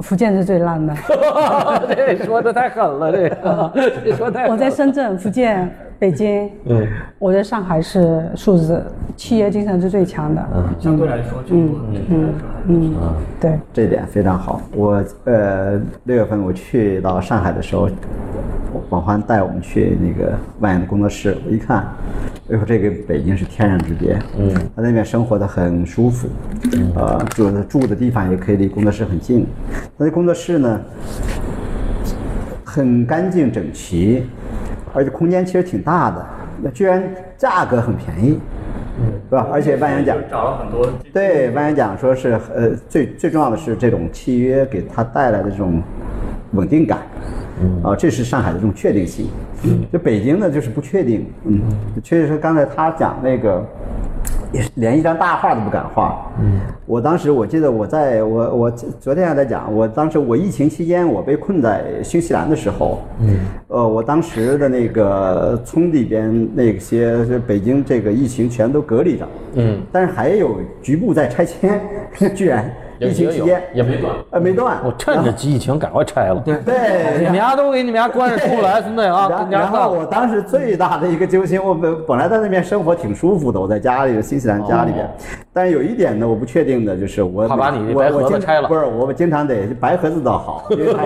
福建是最烂的。这说的太狠了，这个 这说太狠了。我在深圳、福建、北京，嗯我在上海是数字企业精神是最强的。嗯相对来说，就嗯嗯嗯，对。这点非常好。我呃六月份我去到上海的时候，广欢带我们去那个万源的工作室，我一看，哎呦，这个北京是天壤之别。嗯，他那边生活的很舒服，呃，住的住的地方也可以离工作室很近。他的工作室呢，很干净整齐，而且空间其实挺大的，那居然价格很便宜，是吧？而且万元奖就找了很多对，万元奖说是呃最最重要的是这种契约给他带来的这种稳定感，嗯，啊，这是上海的这种确定性，嗯，就北京呢就是不确定，嗯，确实是刚才他讲那个。连一张大画都不敢画。嗯，我当时我记得我在我我昨天还在讲，我当时我疫情期间我被困在新西兰的时候，嗯，呃，我当时的那个村里边那些就北京这个疫情全都隔离着，嗯，但是还有局部在拆迁，居然疫情期间。也没断。呃没断，我趁着疫情赶快拆了。对。对。你们家都给你们家关着出不来，孙子啊，然后我当时最大的一个揪心，我本本来在那边生活挺舒服的，我在家里新西兰家里边，哦。但是有一点呢，我不确定的就是我怕把你我白盒我经子拆了不是，我们经常得白盒子倒好，因为它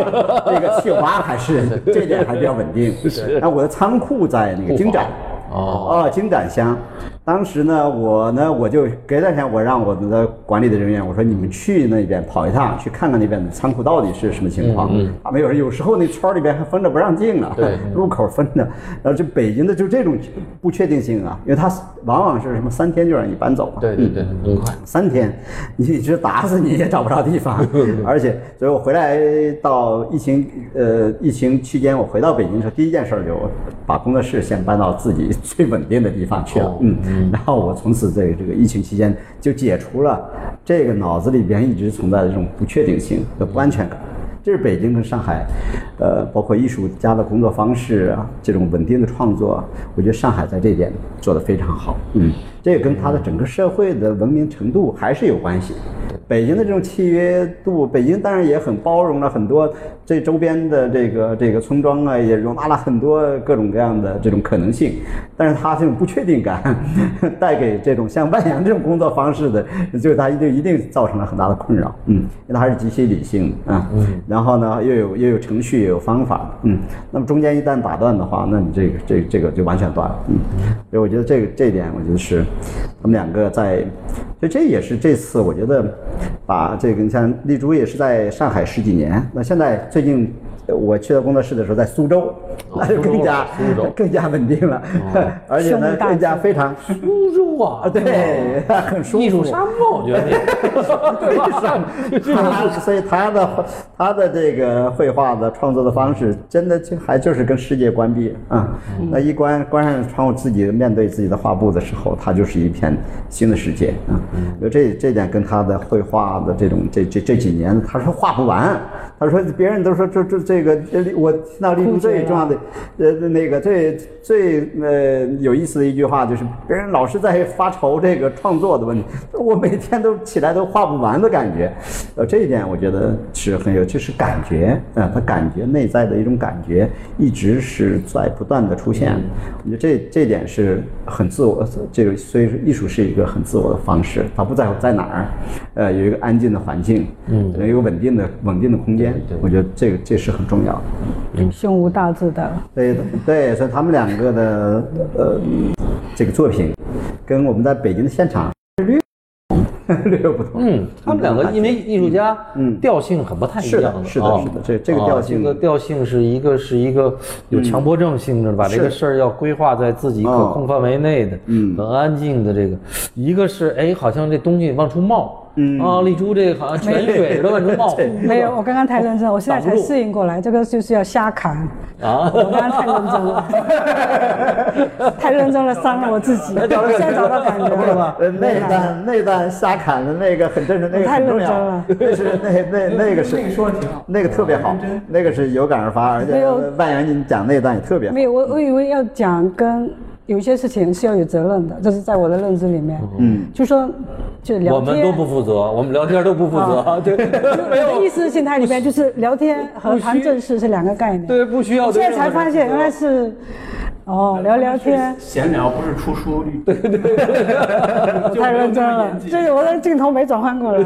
这个气花还是这点还比较稳定。是，那我的仓库在那个金盏。哦。哦，金盏乡，当时呢，我呢我就隔段时间我让我们的管理的人员我说你们去那边跑一趟，去看看那边的仓库到底是什么情况。他们有有时候那村儿里边还封着不让进呢，对入口封着。然后就北京的就这种不确定性啊，因为它往往是什么三天就让你搬走嘛。对对对，很快。三天，你一直打死你也找不着地方，而且，所以我回来到疫情呃疫情期间，我回到北京的时候，第一件事儿就把工作室先搬到自己最稳定的地方去了哦，嗯，然后我从此在这个疫情期间就解除了这个脑子里边一直存在的这种不确定性和不安全感。这是北京跟上海，呃，包括艺术家的工作方式啊，这种稳定的创作，我觉得上海在这点做得非常好。嗯，这个跟它的整个社会的文明程度还是有关系。北京的这种契约度，北京当然也很包容了很多这周边的这个这个村庄啊，也容纳了很多各种各样的这种可能性。但是它这种不确定感 带给这种像万阳这种工作方式的，就是它一定一定造成了很大的困扰。嗯，因为它还是极其理性啊。嗯。然后呢，又有又有程序，也有方法。嗯。那么中间一旦打断的话，那你这个这这个就完全断了。嗯。所以我觉得这个这一点，我觉得是他们两个在，所以这也是这次我觉得把这个你像丽珠也是在上海十几年，那现在最近。我去到工作室的时候，在苏州，那就更加苏州更加稳定了，而且呢更加非常苏州啊，对，很舒服。艺术沙漠，我觉得那 对吧？他所以他的他的这个绘画的创作的方式，真的就还就是跟世界关闭啊。那一关关上窗户，自己面对自己的画布的时候，他就是一片新的世界啊。就这这点跟他的绘画的这种这这这几年，他说画不完。他说别人都说这这这个这我听到立柱最重要的呃那个最最呃有意思的一句话就是别人老是在发愁这个创作的问题，我每天都起来都画不完的感觉。呃，这一点我觉得是很有，就是感觉，啊，他感觉内在的一种感觉一直是在不断的出现。我觉得这这点是很自我，这个所以说艺术是一个很自我的方式，它不在乎在哪儿，呃，有一个安静的环境，嗯，有一个稳定的稳定的空间，我觉得这个这是很重要。的。胸无大志的，对的，对，所以他们两个的呃这个作品，跟我们在北京的现场 略略有不同。嗯，他们两个因为艺术家，嗯。调性很不太一样啊是的是的是的这这个啊调性。这个调性是一个是一个有强迫症性质的，把这个事儿要规划在自己可控范围内的，嗯。很安静的这个，一个是哎，好像这东西往出冒，嗯。啊，丽珠这个好像泉水似的往出冒，没有，我刚刚太认真了，我现在才适应过来，这个就是要瞎砍。啊，我刚刚太认真了，太认真了，伤了我自己。我现在找到感觉了。吧？呃，那段那段瞎砍的那个很真诚，那个太很重要。认真了，那是那那那个是那个说的挺好那个特别好，那个是有感而发，而且万阳你讲那段也特别好。没。有，我我以为要讲跟有一些事情是要有责任的，这是在我的认知里面。嗯，就说就聊天，我们都不负责，我们聊天都不负责，对，没有。的意识形态里面就是聊天和谈正事是两个概念。对，不需要我现在才发现原来是，哦，聊聊天。闲聊不是出书率，对对 太认真了，这个我的镜头没转换过来。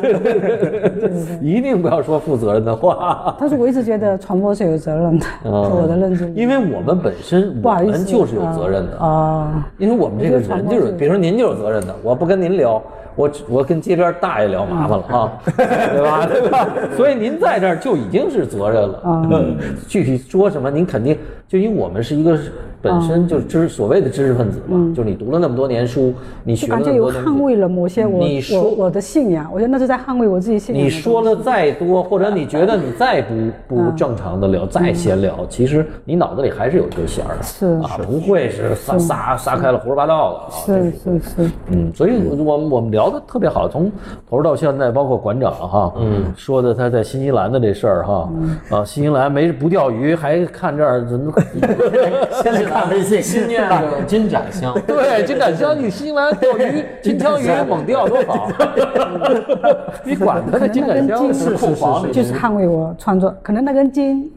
一定不要说负责任的话。但是我一直觉得传播是有责任的，是我的认知。因为我们本身我不好意思，们就是有责任的啊。因为我们这个人就是，比如说您就有责任的，我不跟您聊，我只我跟街边大爷聊麻烦了 啊，对吧？对吧？所以您在这儿就已经是责任了。嗯，具体说什么，您肯定就因为我们是一个本身就是知所谓的知识分子嘛，就是你读了那么多年书，你学了就感觉有那么多东西捍卫了某些我你说我我的信仰，我觉得那是在捍卫我自己信仰。你说了再多，或者你觉得你再不不正常的聊，再闲聊，其实你脑子里还是有根弦儿的，是啊，不会是撒撒撒开了胡说八道的啊。是是。是，嗯，所以我们我们聊的特别好，从头到现在，包括馆长哈，嗯，说的他在新西兰的这事儿哈，啊，新西兰没不钓鱼，还看这儿怎么，现在看微信，心念着金盏香，对，金盏香，你新来钓鱼，金枪鱼猛钓多好，你管他呢，金盏香是库房里就是捍卫我创作，可能那根筋，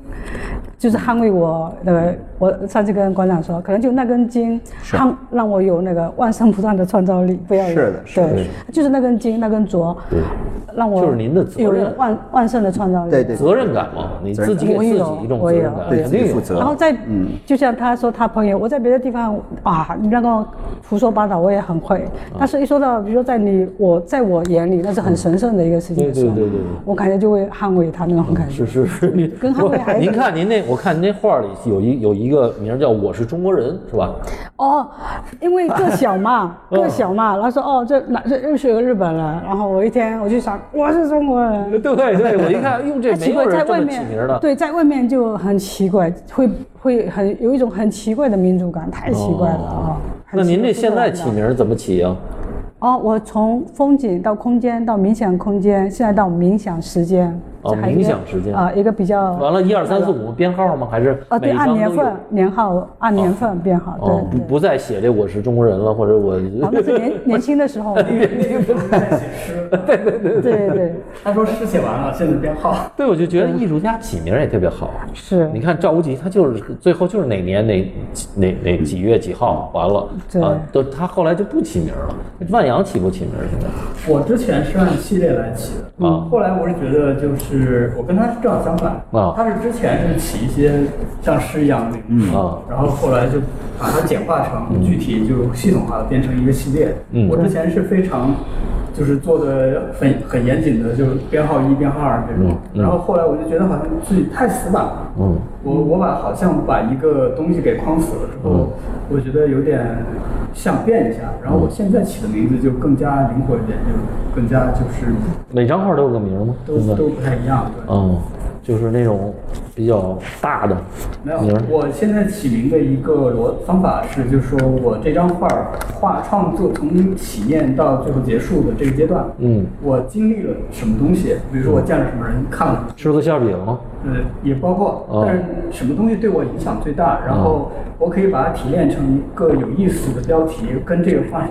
就是捍卫我那个我上次跟馆长说，可能就那根筋，让让我有那个万生不断的创造力，不要有。是的是的对，就是那根筋那根轴，让我就是您的责有任万万圣的创造力。对对。责任感嘛，你自己给自己一种责任感，对肯定有。自己负责。然后在，就像他说他朋友，我在别的地方啊，你那个胡说八道我也很会，啊。但是一说到，比如说在你我在我眼里那是很神圣的一个事情对的时候，对对对。对我感觉就会捍卫他那种感觉。是是是，跟捍卫孩子您看您那，我看您那画里有一有一个名叫“我是中国人”，是吧？哦，因为个小嘛，嗯个小嘛，然后说哦，这哪这又是个日本人，然后我一天我就想我是中国人，对对，我一看，用，这奇怪，有人这么在外面起名的。对，在外面就很奇怪，会会很有一种很奇怪的民族感，太奇怪了啊！那您这现在起名怎么起呀？哦，我从风景到空间到冥想空间，现在到冥想时间。哦这还有一个冥想时间啊，一个比较完了，一二三四五编号吗？还是啊，对，每一按年份张都有？年号按年份编号，哦，不对对。不再写这我是中国人了，或者我好，那是年年轻的时候。那个时候在写诗，对 对对，对对，他说诗写完了，现在编号。对，我就觉得艺术家起名也特别好。是你看赵无极，他就是最后就是哪年哪哪哪几月几号完了对啊，都他后来就不起名了。万阳起不起名？现在我之前是按系列来起的，啊后来我是觉得就是我跟他是正好相反，啊。他是之前是起一些像诗一样的名字，啊。然后后来就把它简化成具体就系统化的变成一个系列。嗯。我之前是非常就是做的很很严谨的，就是编号一、编号二这种，嗯嗯。然后后来我就觉得好像自己太死板了，嗯，我我把好像把一个东西给框死了之后，嗯。我觉得有点想变一下，然后我现在起的名字就更加灵活一点，就更加就是每张号都有个名吗？都都不太一样。对，嗯，就是那种比较大的没有我现在起名的一个逻方法是，就是说我这张画儿画创作从起念到最后结束的这个阶段，嗯，我经历了什么东西，比如说我见了什么人，看了吃了馅饼。吗？呃，也包括哦，但是什么东西对我影响最大，然后我可以把它提炼成一个有意思的标题，跟这个画是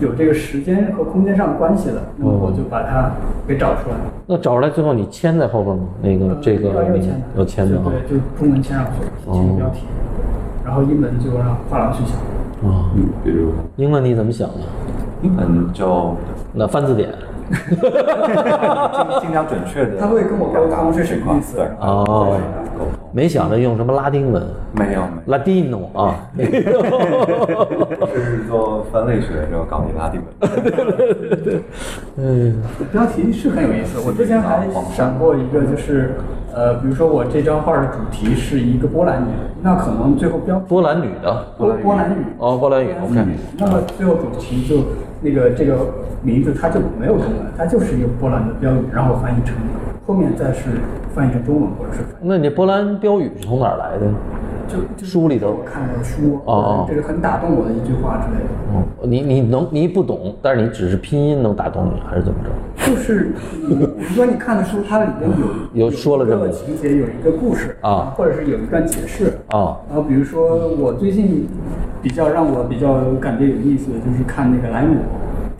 有有这个时间和空间上的关系的，那么我就把它给找出来。那找出来最后你签在后边吗？那个呃这个要要签的，要签的啊。对，就中文签上去，签个标题，然后英文就让画廊去想。啊，嗯，比如英文你怎么想的？英文就那翻字典。尽 尽量准确的，他会跟我沟通是什么意思对，哦没想着用什么拉丁文没有没有。，Ladino 啊。是做分类学，就搞你拉丁文。嗯标题是很有意思。我之前还想过一个，就是呃，比如说我这张画的主题是一个波兰女，那可能最后标波兰女的。波波兰语哦，波兰语，OK。那么最后主题就那个这个名字它就没有中文，它就是一个波兰的标语，然后翻译成后面再是翻译成中文或者是翻译那你这波兰标语是从哪儿来的？就就书里头我看的书，啊这个很打动我的一句话之类的。哦，你你能你不懂，但是你只是拼音能打动你，还是怎么着？就是你，比如说你看的书，它里面有 有说了这么一个情节，有一个故事啊或者是有一段解释啊然后比如说我最近比较让我比较感觉有意思的就是看那个莱姆，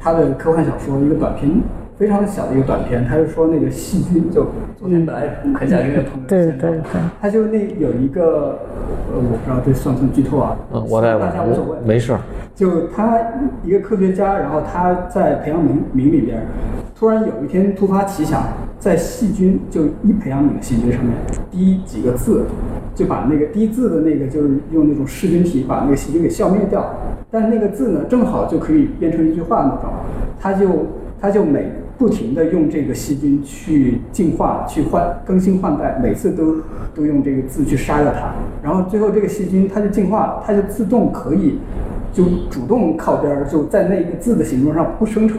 他的科幻小说一个短篇，非常小的一个短片，他就说那个细菌，就昨天本来很想跟个朋友对对对他就那有一个，呃，我不知道这算不算剧透啊？嗯，我在大家无所谓，没事儿。就他一个科学家，然后他在培养皿皿里边，突然有一天突发奇想，在细菌就一培养皿的细菌上面滴几个字，就把那个滴字的那个就是用那种噬菌体把那个细菌给消灭掉，但是那个字呢正好就可以变成一句话那种，他就他就每不停地用这个细菌去进化、去换更新换代，每次都都用这个字去杀掉它，然后最后这个细菌它就进化了，它就自动可以就主动靠边儿，就在那个字的形状上不生成，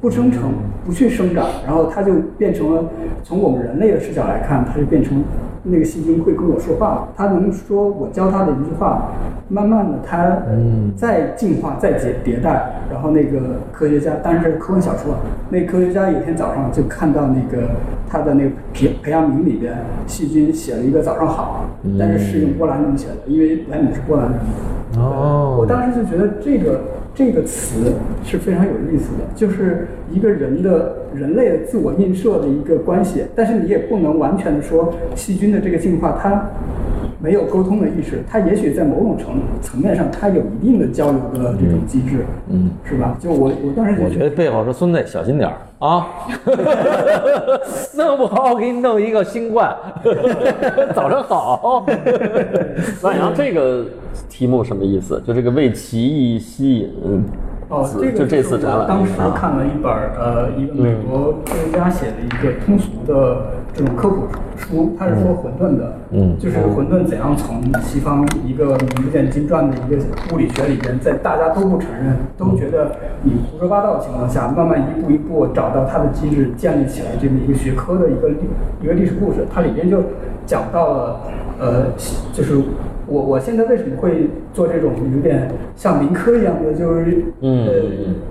不生成，不去生长，然后它就变成了从我们人类的视角来看，它就变成那个细菌会跟我说话，它能说我教它的一句话，慢慢的它再进化再迭迭代，然后那个科学家，当然是科幻小说，那科学家有一天早上就看到那个他的那个培培养皿里边细菌写了一个早上好，但是是用波兰语写的，因为莱姆是波兰人。哦我当时就觉得这个这个词是非常有意思的，就是一个人的人类的自我映射的一个关系，但是你也不能完全的说细菌的这个进化它没有沟通的意识，它也许在某种层层面上，它有一定的交流的这种机制，嗯，是吧？就我我当时我觉得背后说孙子小心点儿啊，弄不好我给你弄一个新冠。早上好，万阳这个题目什么意思？就这个为奇异吸引。哦，这个就这次展览，当时看了一本呃，一个美国科学家写的一个通俗的这种科普书，它是说混沌的，嗯，就是混沌怎样从西方一个名不见经传的一个物理学里边，在大家都不承认、都觉得你胡说八道的情况下，慢慢一步一步找到它的机制，建立起来这么一个学科的一个历一个历史故事。它里边就讲到了，呃，就是。我我现在为什么会做这种有点像民科一样的，就是呃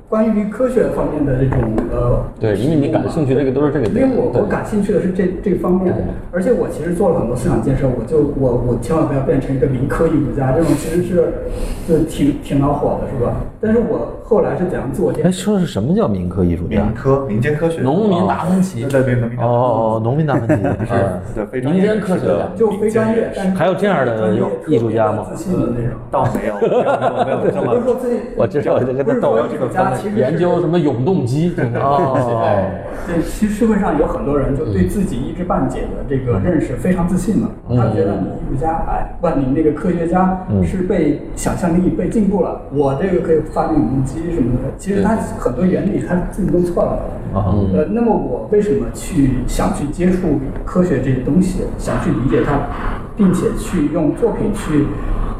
关于科学方面的这种呃对，因为你感兴趣这个都是这个，因为我我感兴趣的是这这方面，而且我其实做了很多思想建设，我就我我千万不要变成一个民科艺术家，这种其实是就挺挺恼火的，是吧？但是我后来是怎样做？哎，说的是什么叫民科艺术家？民科民间科学，农民达芬奇，对对农民哦，农民大分歧 是，对，民间科学就非专业，还有这样的艺术家吗？自信的那种，倒没有，没有没有这么。我知道这个不是说这个研究什么永动机 哦。对，其实社会上有很多人就对自己一知半解的这个认识非常自信嘛，他觉得你艺术家，哎，万你那个科学家是被想象力被进步了，我这个可以发明永动机什么的。其实他很多原理他自己都错了。呃，那么我为什么去想去接触科学这些东西，想去理解它？并且去用作品去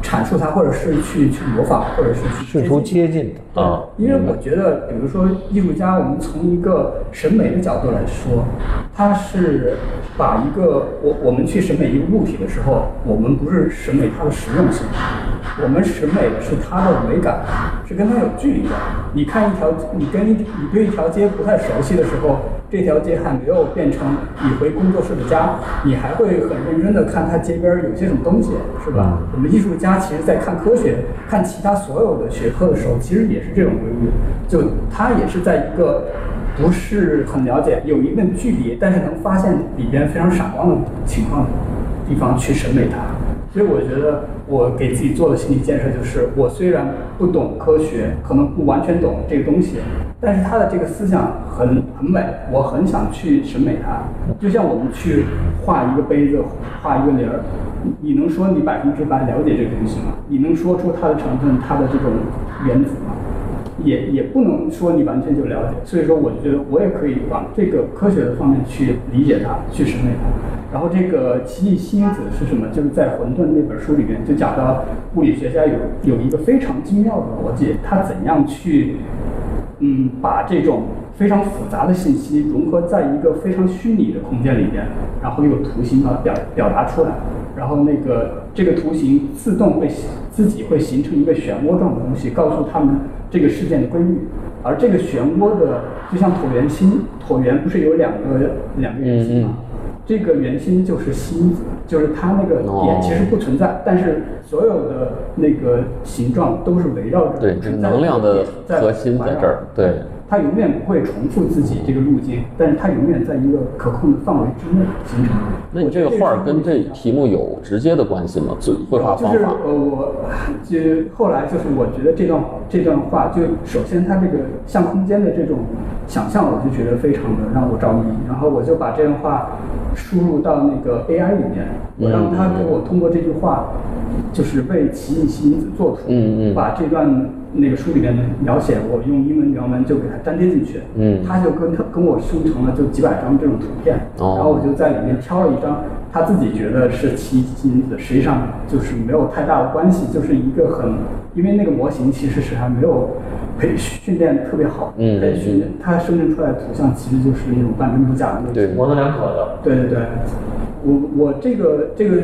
阐述它，或者是去去模仿，或者是去试图接近的啊。因为我觉得，比如说艺术家，我们从一个审美的角度来说，他是把一个我我们去审美一个物体的时候，我们不是审美它的实用性，我们审美的是它的美感，是跟它有距离的。你看一条，你跟你对一条街不太熟悉的时候。这条街还没有变成你回工作室的家，你还会很认真的看它街边有些什么东西，是吧？我们艺术家他其实，在看科学、看其他所有的学科的时候，其实也是这种规律，就他也是在一个不是很了解、有一定距离，但是能发现里边非常闪光的情况地方去审美它。所以我觉得我给自己做的心理建设就是，我虽然不懂科学，可能不完全懂这个东西。但是他的这个思想很很美，我很想去审美它。就像我们去画一个杯子，画一个铃儿，你能说你百分之百了解这个东西吗？你能说出它的成分、它的这种原子吗？也也不能说你完全就了解。所以说，我觉得我也可以往这个科学的方面去理解它，去审美它。然后这个奇异星子是什么？就是在《混沌》那本书里面就讲到，物理学家有有一个非常精妙的逻辑，他怎样去。嗯，把这种非常复杂的信息融合在一个非常虚拟的空间里边，然后用图形把它表表达出来，然后那个这个图形自动会自己会形成一个漩涡状的东西，告诉他们这个事件的规律。而这个漩涡的就像椭圆心，椭圆不是有两个两个圆心吗？这个圆心就是心子，就是它那个点其实不存在，但是所有的那个形状都是围绕着对，能量的核心在这儿，对。它永远不会重复自己这个路径，但是它永远在一个可控的范围之内形成。那你这个画跟这题目有直接的关系吗？就绘画方法？就是呃，我就后来就是我觉得这段这段话，就首先它这个像空间的这种想象，我就觉得非常的让我着迷。然后我就把这段话输入到那个 AI 里面，我让它给我通过这句话，就是为奇异吸引子作图，嗯嗯，把这段。那个书里面的描写，我用英文原文就给它粘贴进去，嗯，他就跟他跟我生成了就几百张这种图片，哦，然后我就在里面挑了一张，他自己觉得是奇异因子，实际上就是没有太大的关系，就是一个很，因为那个模型其实是还没有培训练特别好，嗯，培训它生成出来的图像其实就是那种半真不假的那种，对，模棱两可的，对对对，我我这个这个。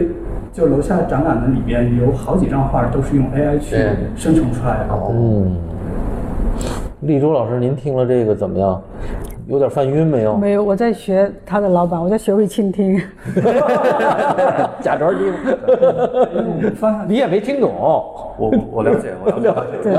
就楼下展览的里边有好几张画都是用 AI 去生成出来的。嗯，立洲老师，您听了这个怎么样？有点犯晕没有？没有，我在学他的老板，我在学会倾听。假装听，你也没听懂。我我了解，我了解。对，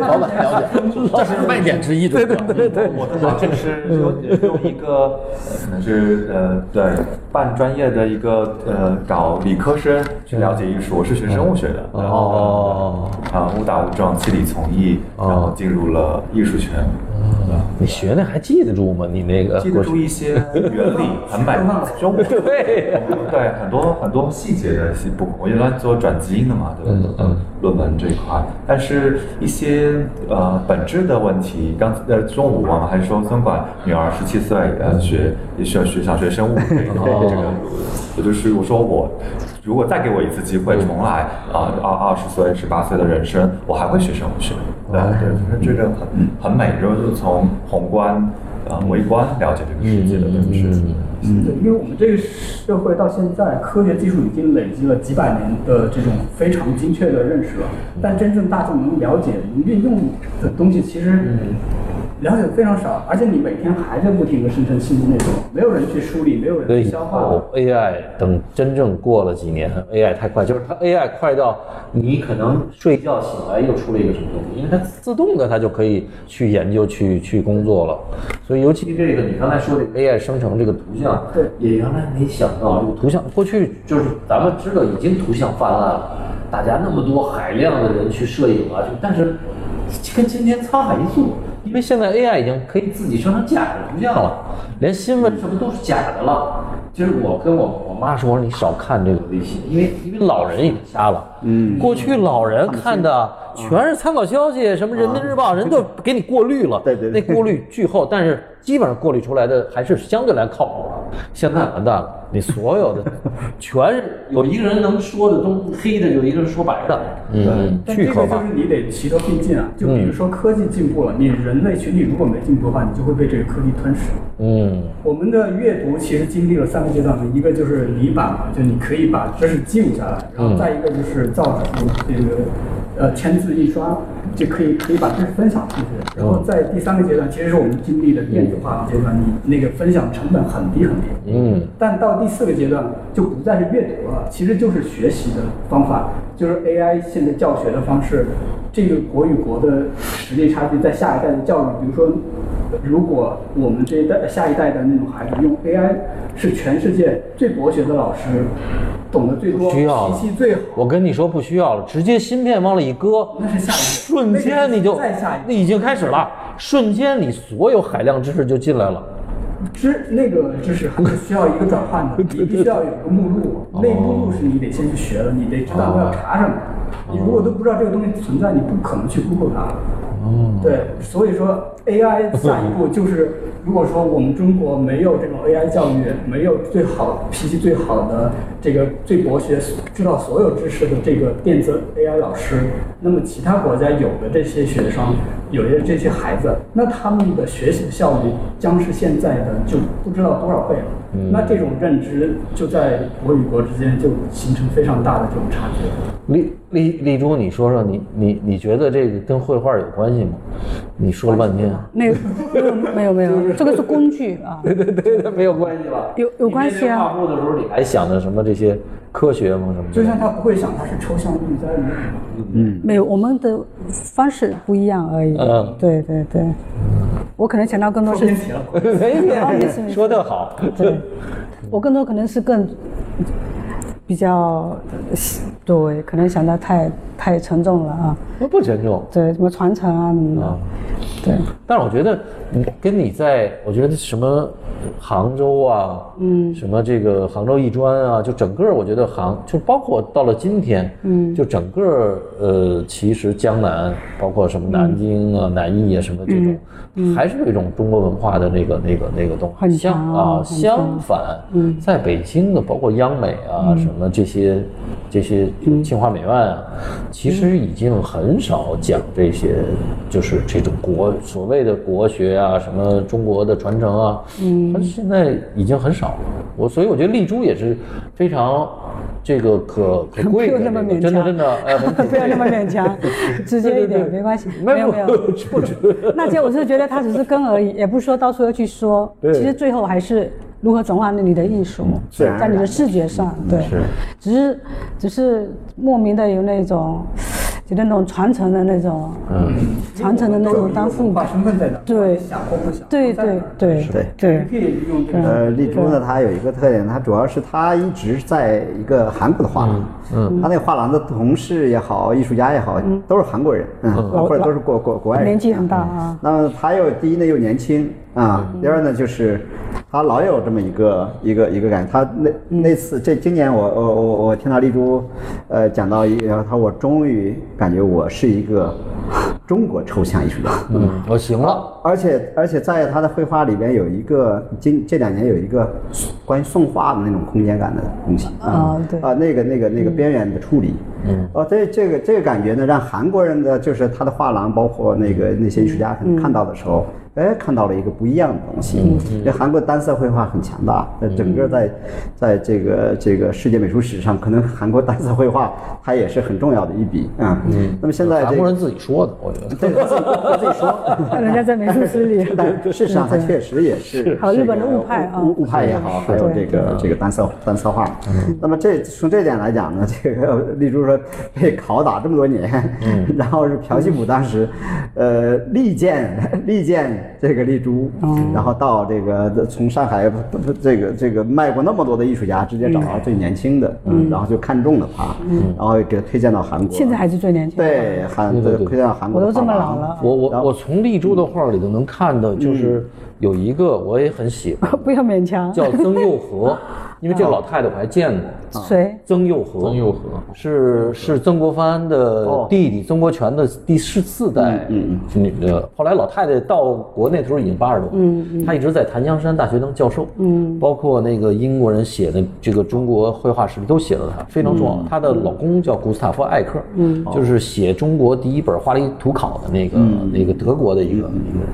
老板了解，这是卖点之一，对对对对。我的话就是用用一个可能是呃对半专业的一个呃搞理科生去了解艺术，我是学生物学的，然后啊误打误撞弃理从艺，然后进入了艺术圈。你学那还记得住吗？你那个记得住一些原理，很美，中 国对对很多很多细节的细部，我原来做转基因的嘛，对吧？嗯，论文这一块，但是一些呃本质的问题，刚呃中午我们还说孙管女儿十七岁呃学也需要学想学生物这个这个，我就是我说我。如果再给我一次机会重来啊，二二十岁、十八岁的人生，我还会学生物学。对对，就是这个很很美，然后就从宏观啊微观了解这个世界的本质。嗯，对，因为我们这个社会到现在，科学技术已经累积了几百年的这种非常精确的认识了，但真正大众能了解、能运用的东西，其实。了解的非常少，而且你每天还在不停的生成新的内容，没有人去梳理，没有人去消化。哦，AI 等真正过了几年，AI 太快，就是它 AI 快到你可能睡觉醒来又出了一个什么东西，因为它自动的它就可以去研究、去去工作了。所以尤其这个你刚才说这个 AI 生成这个图像，对，也原来没想到这个图像过去就是咱们知道已经图像泛滥了，大家那么多海量的人去摄影啊，但是跟今天沧海一粟。因为现在 AI 已经可以自己生成假的图像了，连新闻什么都是假的了。就是我跟我我妈说，你少看这个微信，因为因为老人已经瞎了。嗯，过去老人看的全是参考消息，什么人民日报，人都给你过滤了。对对对那过滤巨厚，但是基本上过滤出来的还是相对来靠谱的。现在完蛋了，你所有的 全是有一个人能说的都黑的，有一个人说白的。嗯，但这巨可怕个就是。你得齐头并进啊！就比如说科技进步了，你人类群体如果没进步的话，你就会被这个科技吞噬。嗯我们的阅读其实经历了三个阶段嘛，一个就是理版嘛，就你可以把知识记录下来，然后再一个就是造纸，这个呃签字印刷，就可以可以把知识分享出去。然后在第三个阶段，其实是我们经历的电子化的阶段，你那个分享成本很低很低。嗯但到第四个阶段就不再是阅读了，其实就是学习的方法，就是 AI 现在教学的方式，这个国与国的实力差距在下一代的教育，比如说，如果我们这一代下一代的那种孩子用 AI，是全世界最博学的老师，懂得最多，需要脾气最好。我跟你说不需要了，直接芯片往里一搁，那是下一步瞬间你就那个是再下一已经开始了，瞬间你所有海量知识就进来了。知那个知识还是需要一个转换的，你必须要有一个目录，那目录是你得先去学的，你得知道我要查什么。你如果都不知道这个东西存在，你不可能去 Google 它。对，所以说 AI 下一步就是，如果说我们中国没有这种 AI 教育，没有最好脾气最好的这个最博学、知道所有知识的这个电子 AI 老师，那么其他国家有的这些学生，有些这些孩子，那他们的学习的效率将是现在的就不知道多少倍了。那这种认知就在国与国之间就形成非常大的这种差距。丽丽丽珠，你说说你你你觉得这个跟绘画有关系吗？你说了半天，没有，没有，没有，没有，这个是工具啊。对 对对，没有关系吧？有有关系啊你画布的时候，你还想着什么这些科学吗？什么的？就像他不会想它是抽象物在里面。嗯。没有，我们的方式不一样而已。嗯对对对，我可能想到更多是说偏题了。没啊没事没事说得好。对，我更多可能是更比较对，可能想的太太沉重了啊。不不沉重。对，什么传承啊什么的。啊。对，但是我觉得，你跟你在，我觉得什么杭州啊，嗯，什么这个杭州艺专啊，就整个我觉得杭，就包括到了今天，嗯，就整个呃，其实江南，包括什么南京啊、南艺啊什么这种，还是有一种中国文化的那个那个那个东西。很相强啊，相反，嗯，在北京的，包括央美啊，什么这些这些清华美院啊，其实已经很少讲这些，就是这种国所谓的国学啊，什么中国的传承啊，嗯，它现在已经很少了。我所以我觉得丽珠也是非常这个可可贵的用那么勉强，真的真的，哎，不要那么勉强，直接一点没关系。没有没有。那些我是觉得他只是跟而已，也不是说到处要去说。其实最后还是如何转化你的艺术，自然而然在你的视觉上，对，是。只是只是莫名的有那种，觉得那种传承的那种，嗯，传承的那种当父母文化，身份在哪？对想或不想，对对对对。对你可以用这个呃，丽珠呢，它有一个特点，它主要是它一直在一个韩国的画廊，嗯，它那画廊的同事也好，艺术家也好，都是韩国人，嗯，或者都是国国国外人，年纪很大啊。那么他又第一呢又年轻啊，第二呢就是他老有这么一个一个一个感觉。他那那次这今年我我我我听到丽珠，呃讲到一个，他我终于感觉我是一个中国抽象艺术家。嗯，我行了，而且而且在他的绘画里边有一个今这两年有一个关于宋画的那种空间感的东西。啊对。啊那个那个那个边缘的处理，嗯，哦这这个这个感觉呢，让韩国人的就是他的画廊，包括那个那些艺术家可能看到的时候。哎，看到了一个不一样的东西。因为韩国单色绘画很强大，在整个在，在这个这个世界美术史上，可能韩国单色绘画它也是很重要的一笔啊。嗯，那么现在这个韩国人自己说的，我觉得。对他自己他自己说，人家在美术史里，但事实上，它确实也是还有日本的物派啊。雾雾派也好，还有这个这个单色单色画。那么这从这点来讲呢，这个例如说被拷打这么多年，然后是朴熙甫当时，呃，力荐力荐这个丽珠，然后到这个从上海这个这个卖过那么多的艺术家，直接找到最年轻的，然后就看中了他，然后给他推荐到韩国。现在还是最年轻的。对韩对推荐到韩国我都这么老了，我我我从丽珠的画里头能看到，就是有一个我也很喜欢，不要勉强。叫曾佑和，因为这个老太太我还见过。谁？曾佑和，曾佑和是是曾国藩的弟弟，曾国荃的第十四代女的。后来老太太到国内的时候已经八十多，嗯，她一直在檀香山大学当教授，嗯，包括那个英国人写的这个中国绘画史都写了她，非常重要。她的老公叫古斯塔夫·艾克，嗯，就是写中国第一本画里图考的那个那个德国的一个一个人。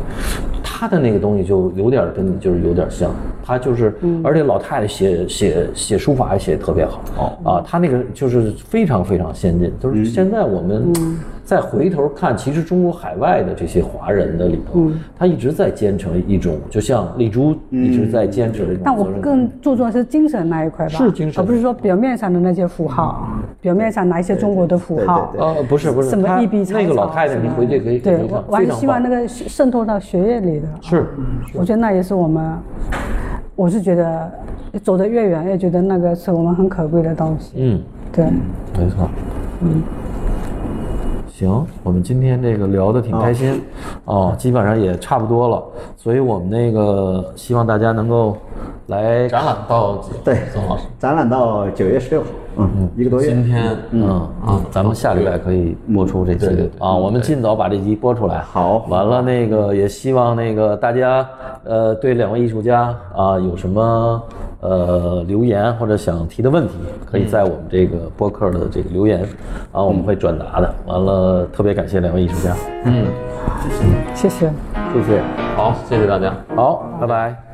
他的那个东西就有点跟你就是有点像，他就是，而且老太太写写写书法也写得特别好，啊，他那个就是非常非常先进。就是现在我们再回头看，其实中国海外的这些华人的里头，他一直在坚持一种，就像丽珠一直在坚持的一种但我更注重的是精神那一块吧，是精神。而不是说表面上的那些符号，表面上拿一些中国的符号。对。呃，不是不是，什么他一笔草草那个老太太，你回去可以对可以看我我还是非常棒。希望那个渗透到血液里的。是我觉得那也是我们，我是觉得走得越远，越觉得那个是我们很可贵的东西。嗯。对，没错。嗯，行，我们今天这个聊的挺开心，哦，基本上也差不多了，所以我们那个希望大家能够来展览到？对宋老师。展览到九月十六号，嗯，一个多月。今天，嗯啊，咱们下礼拜可以播出这期啊，我们尽早把这集播出来。好完了那个也希望那个大家呃对两位艺术家啊有什么呃留言或者想提的问题，可以在我们这个播客的这个留言啊，我们会转达的。完了，特别感谢两位艺术家，嗯，谢谢谢谢。谢谢，好，谢谢大家。好，拜拜。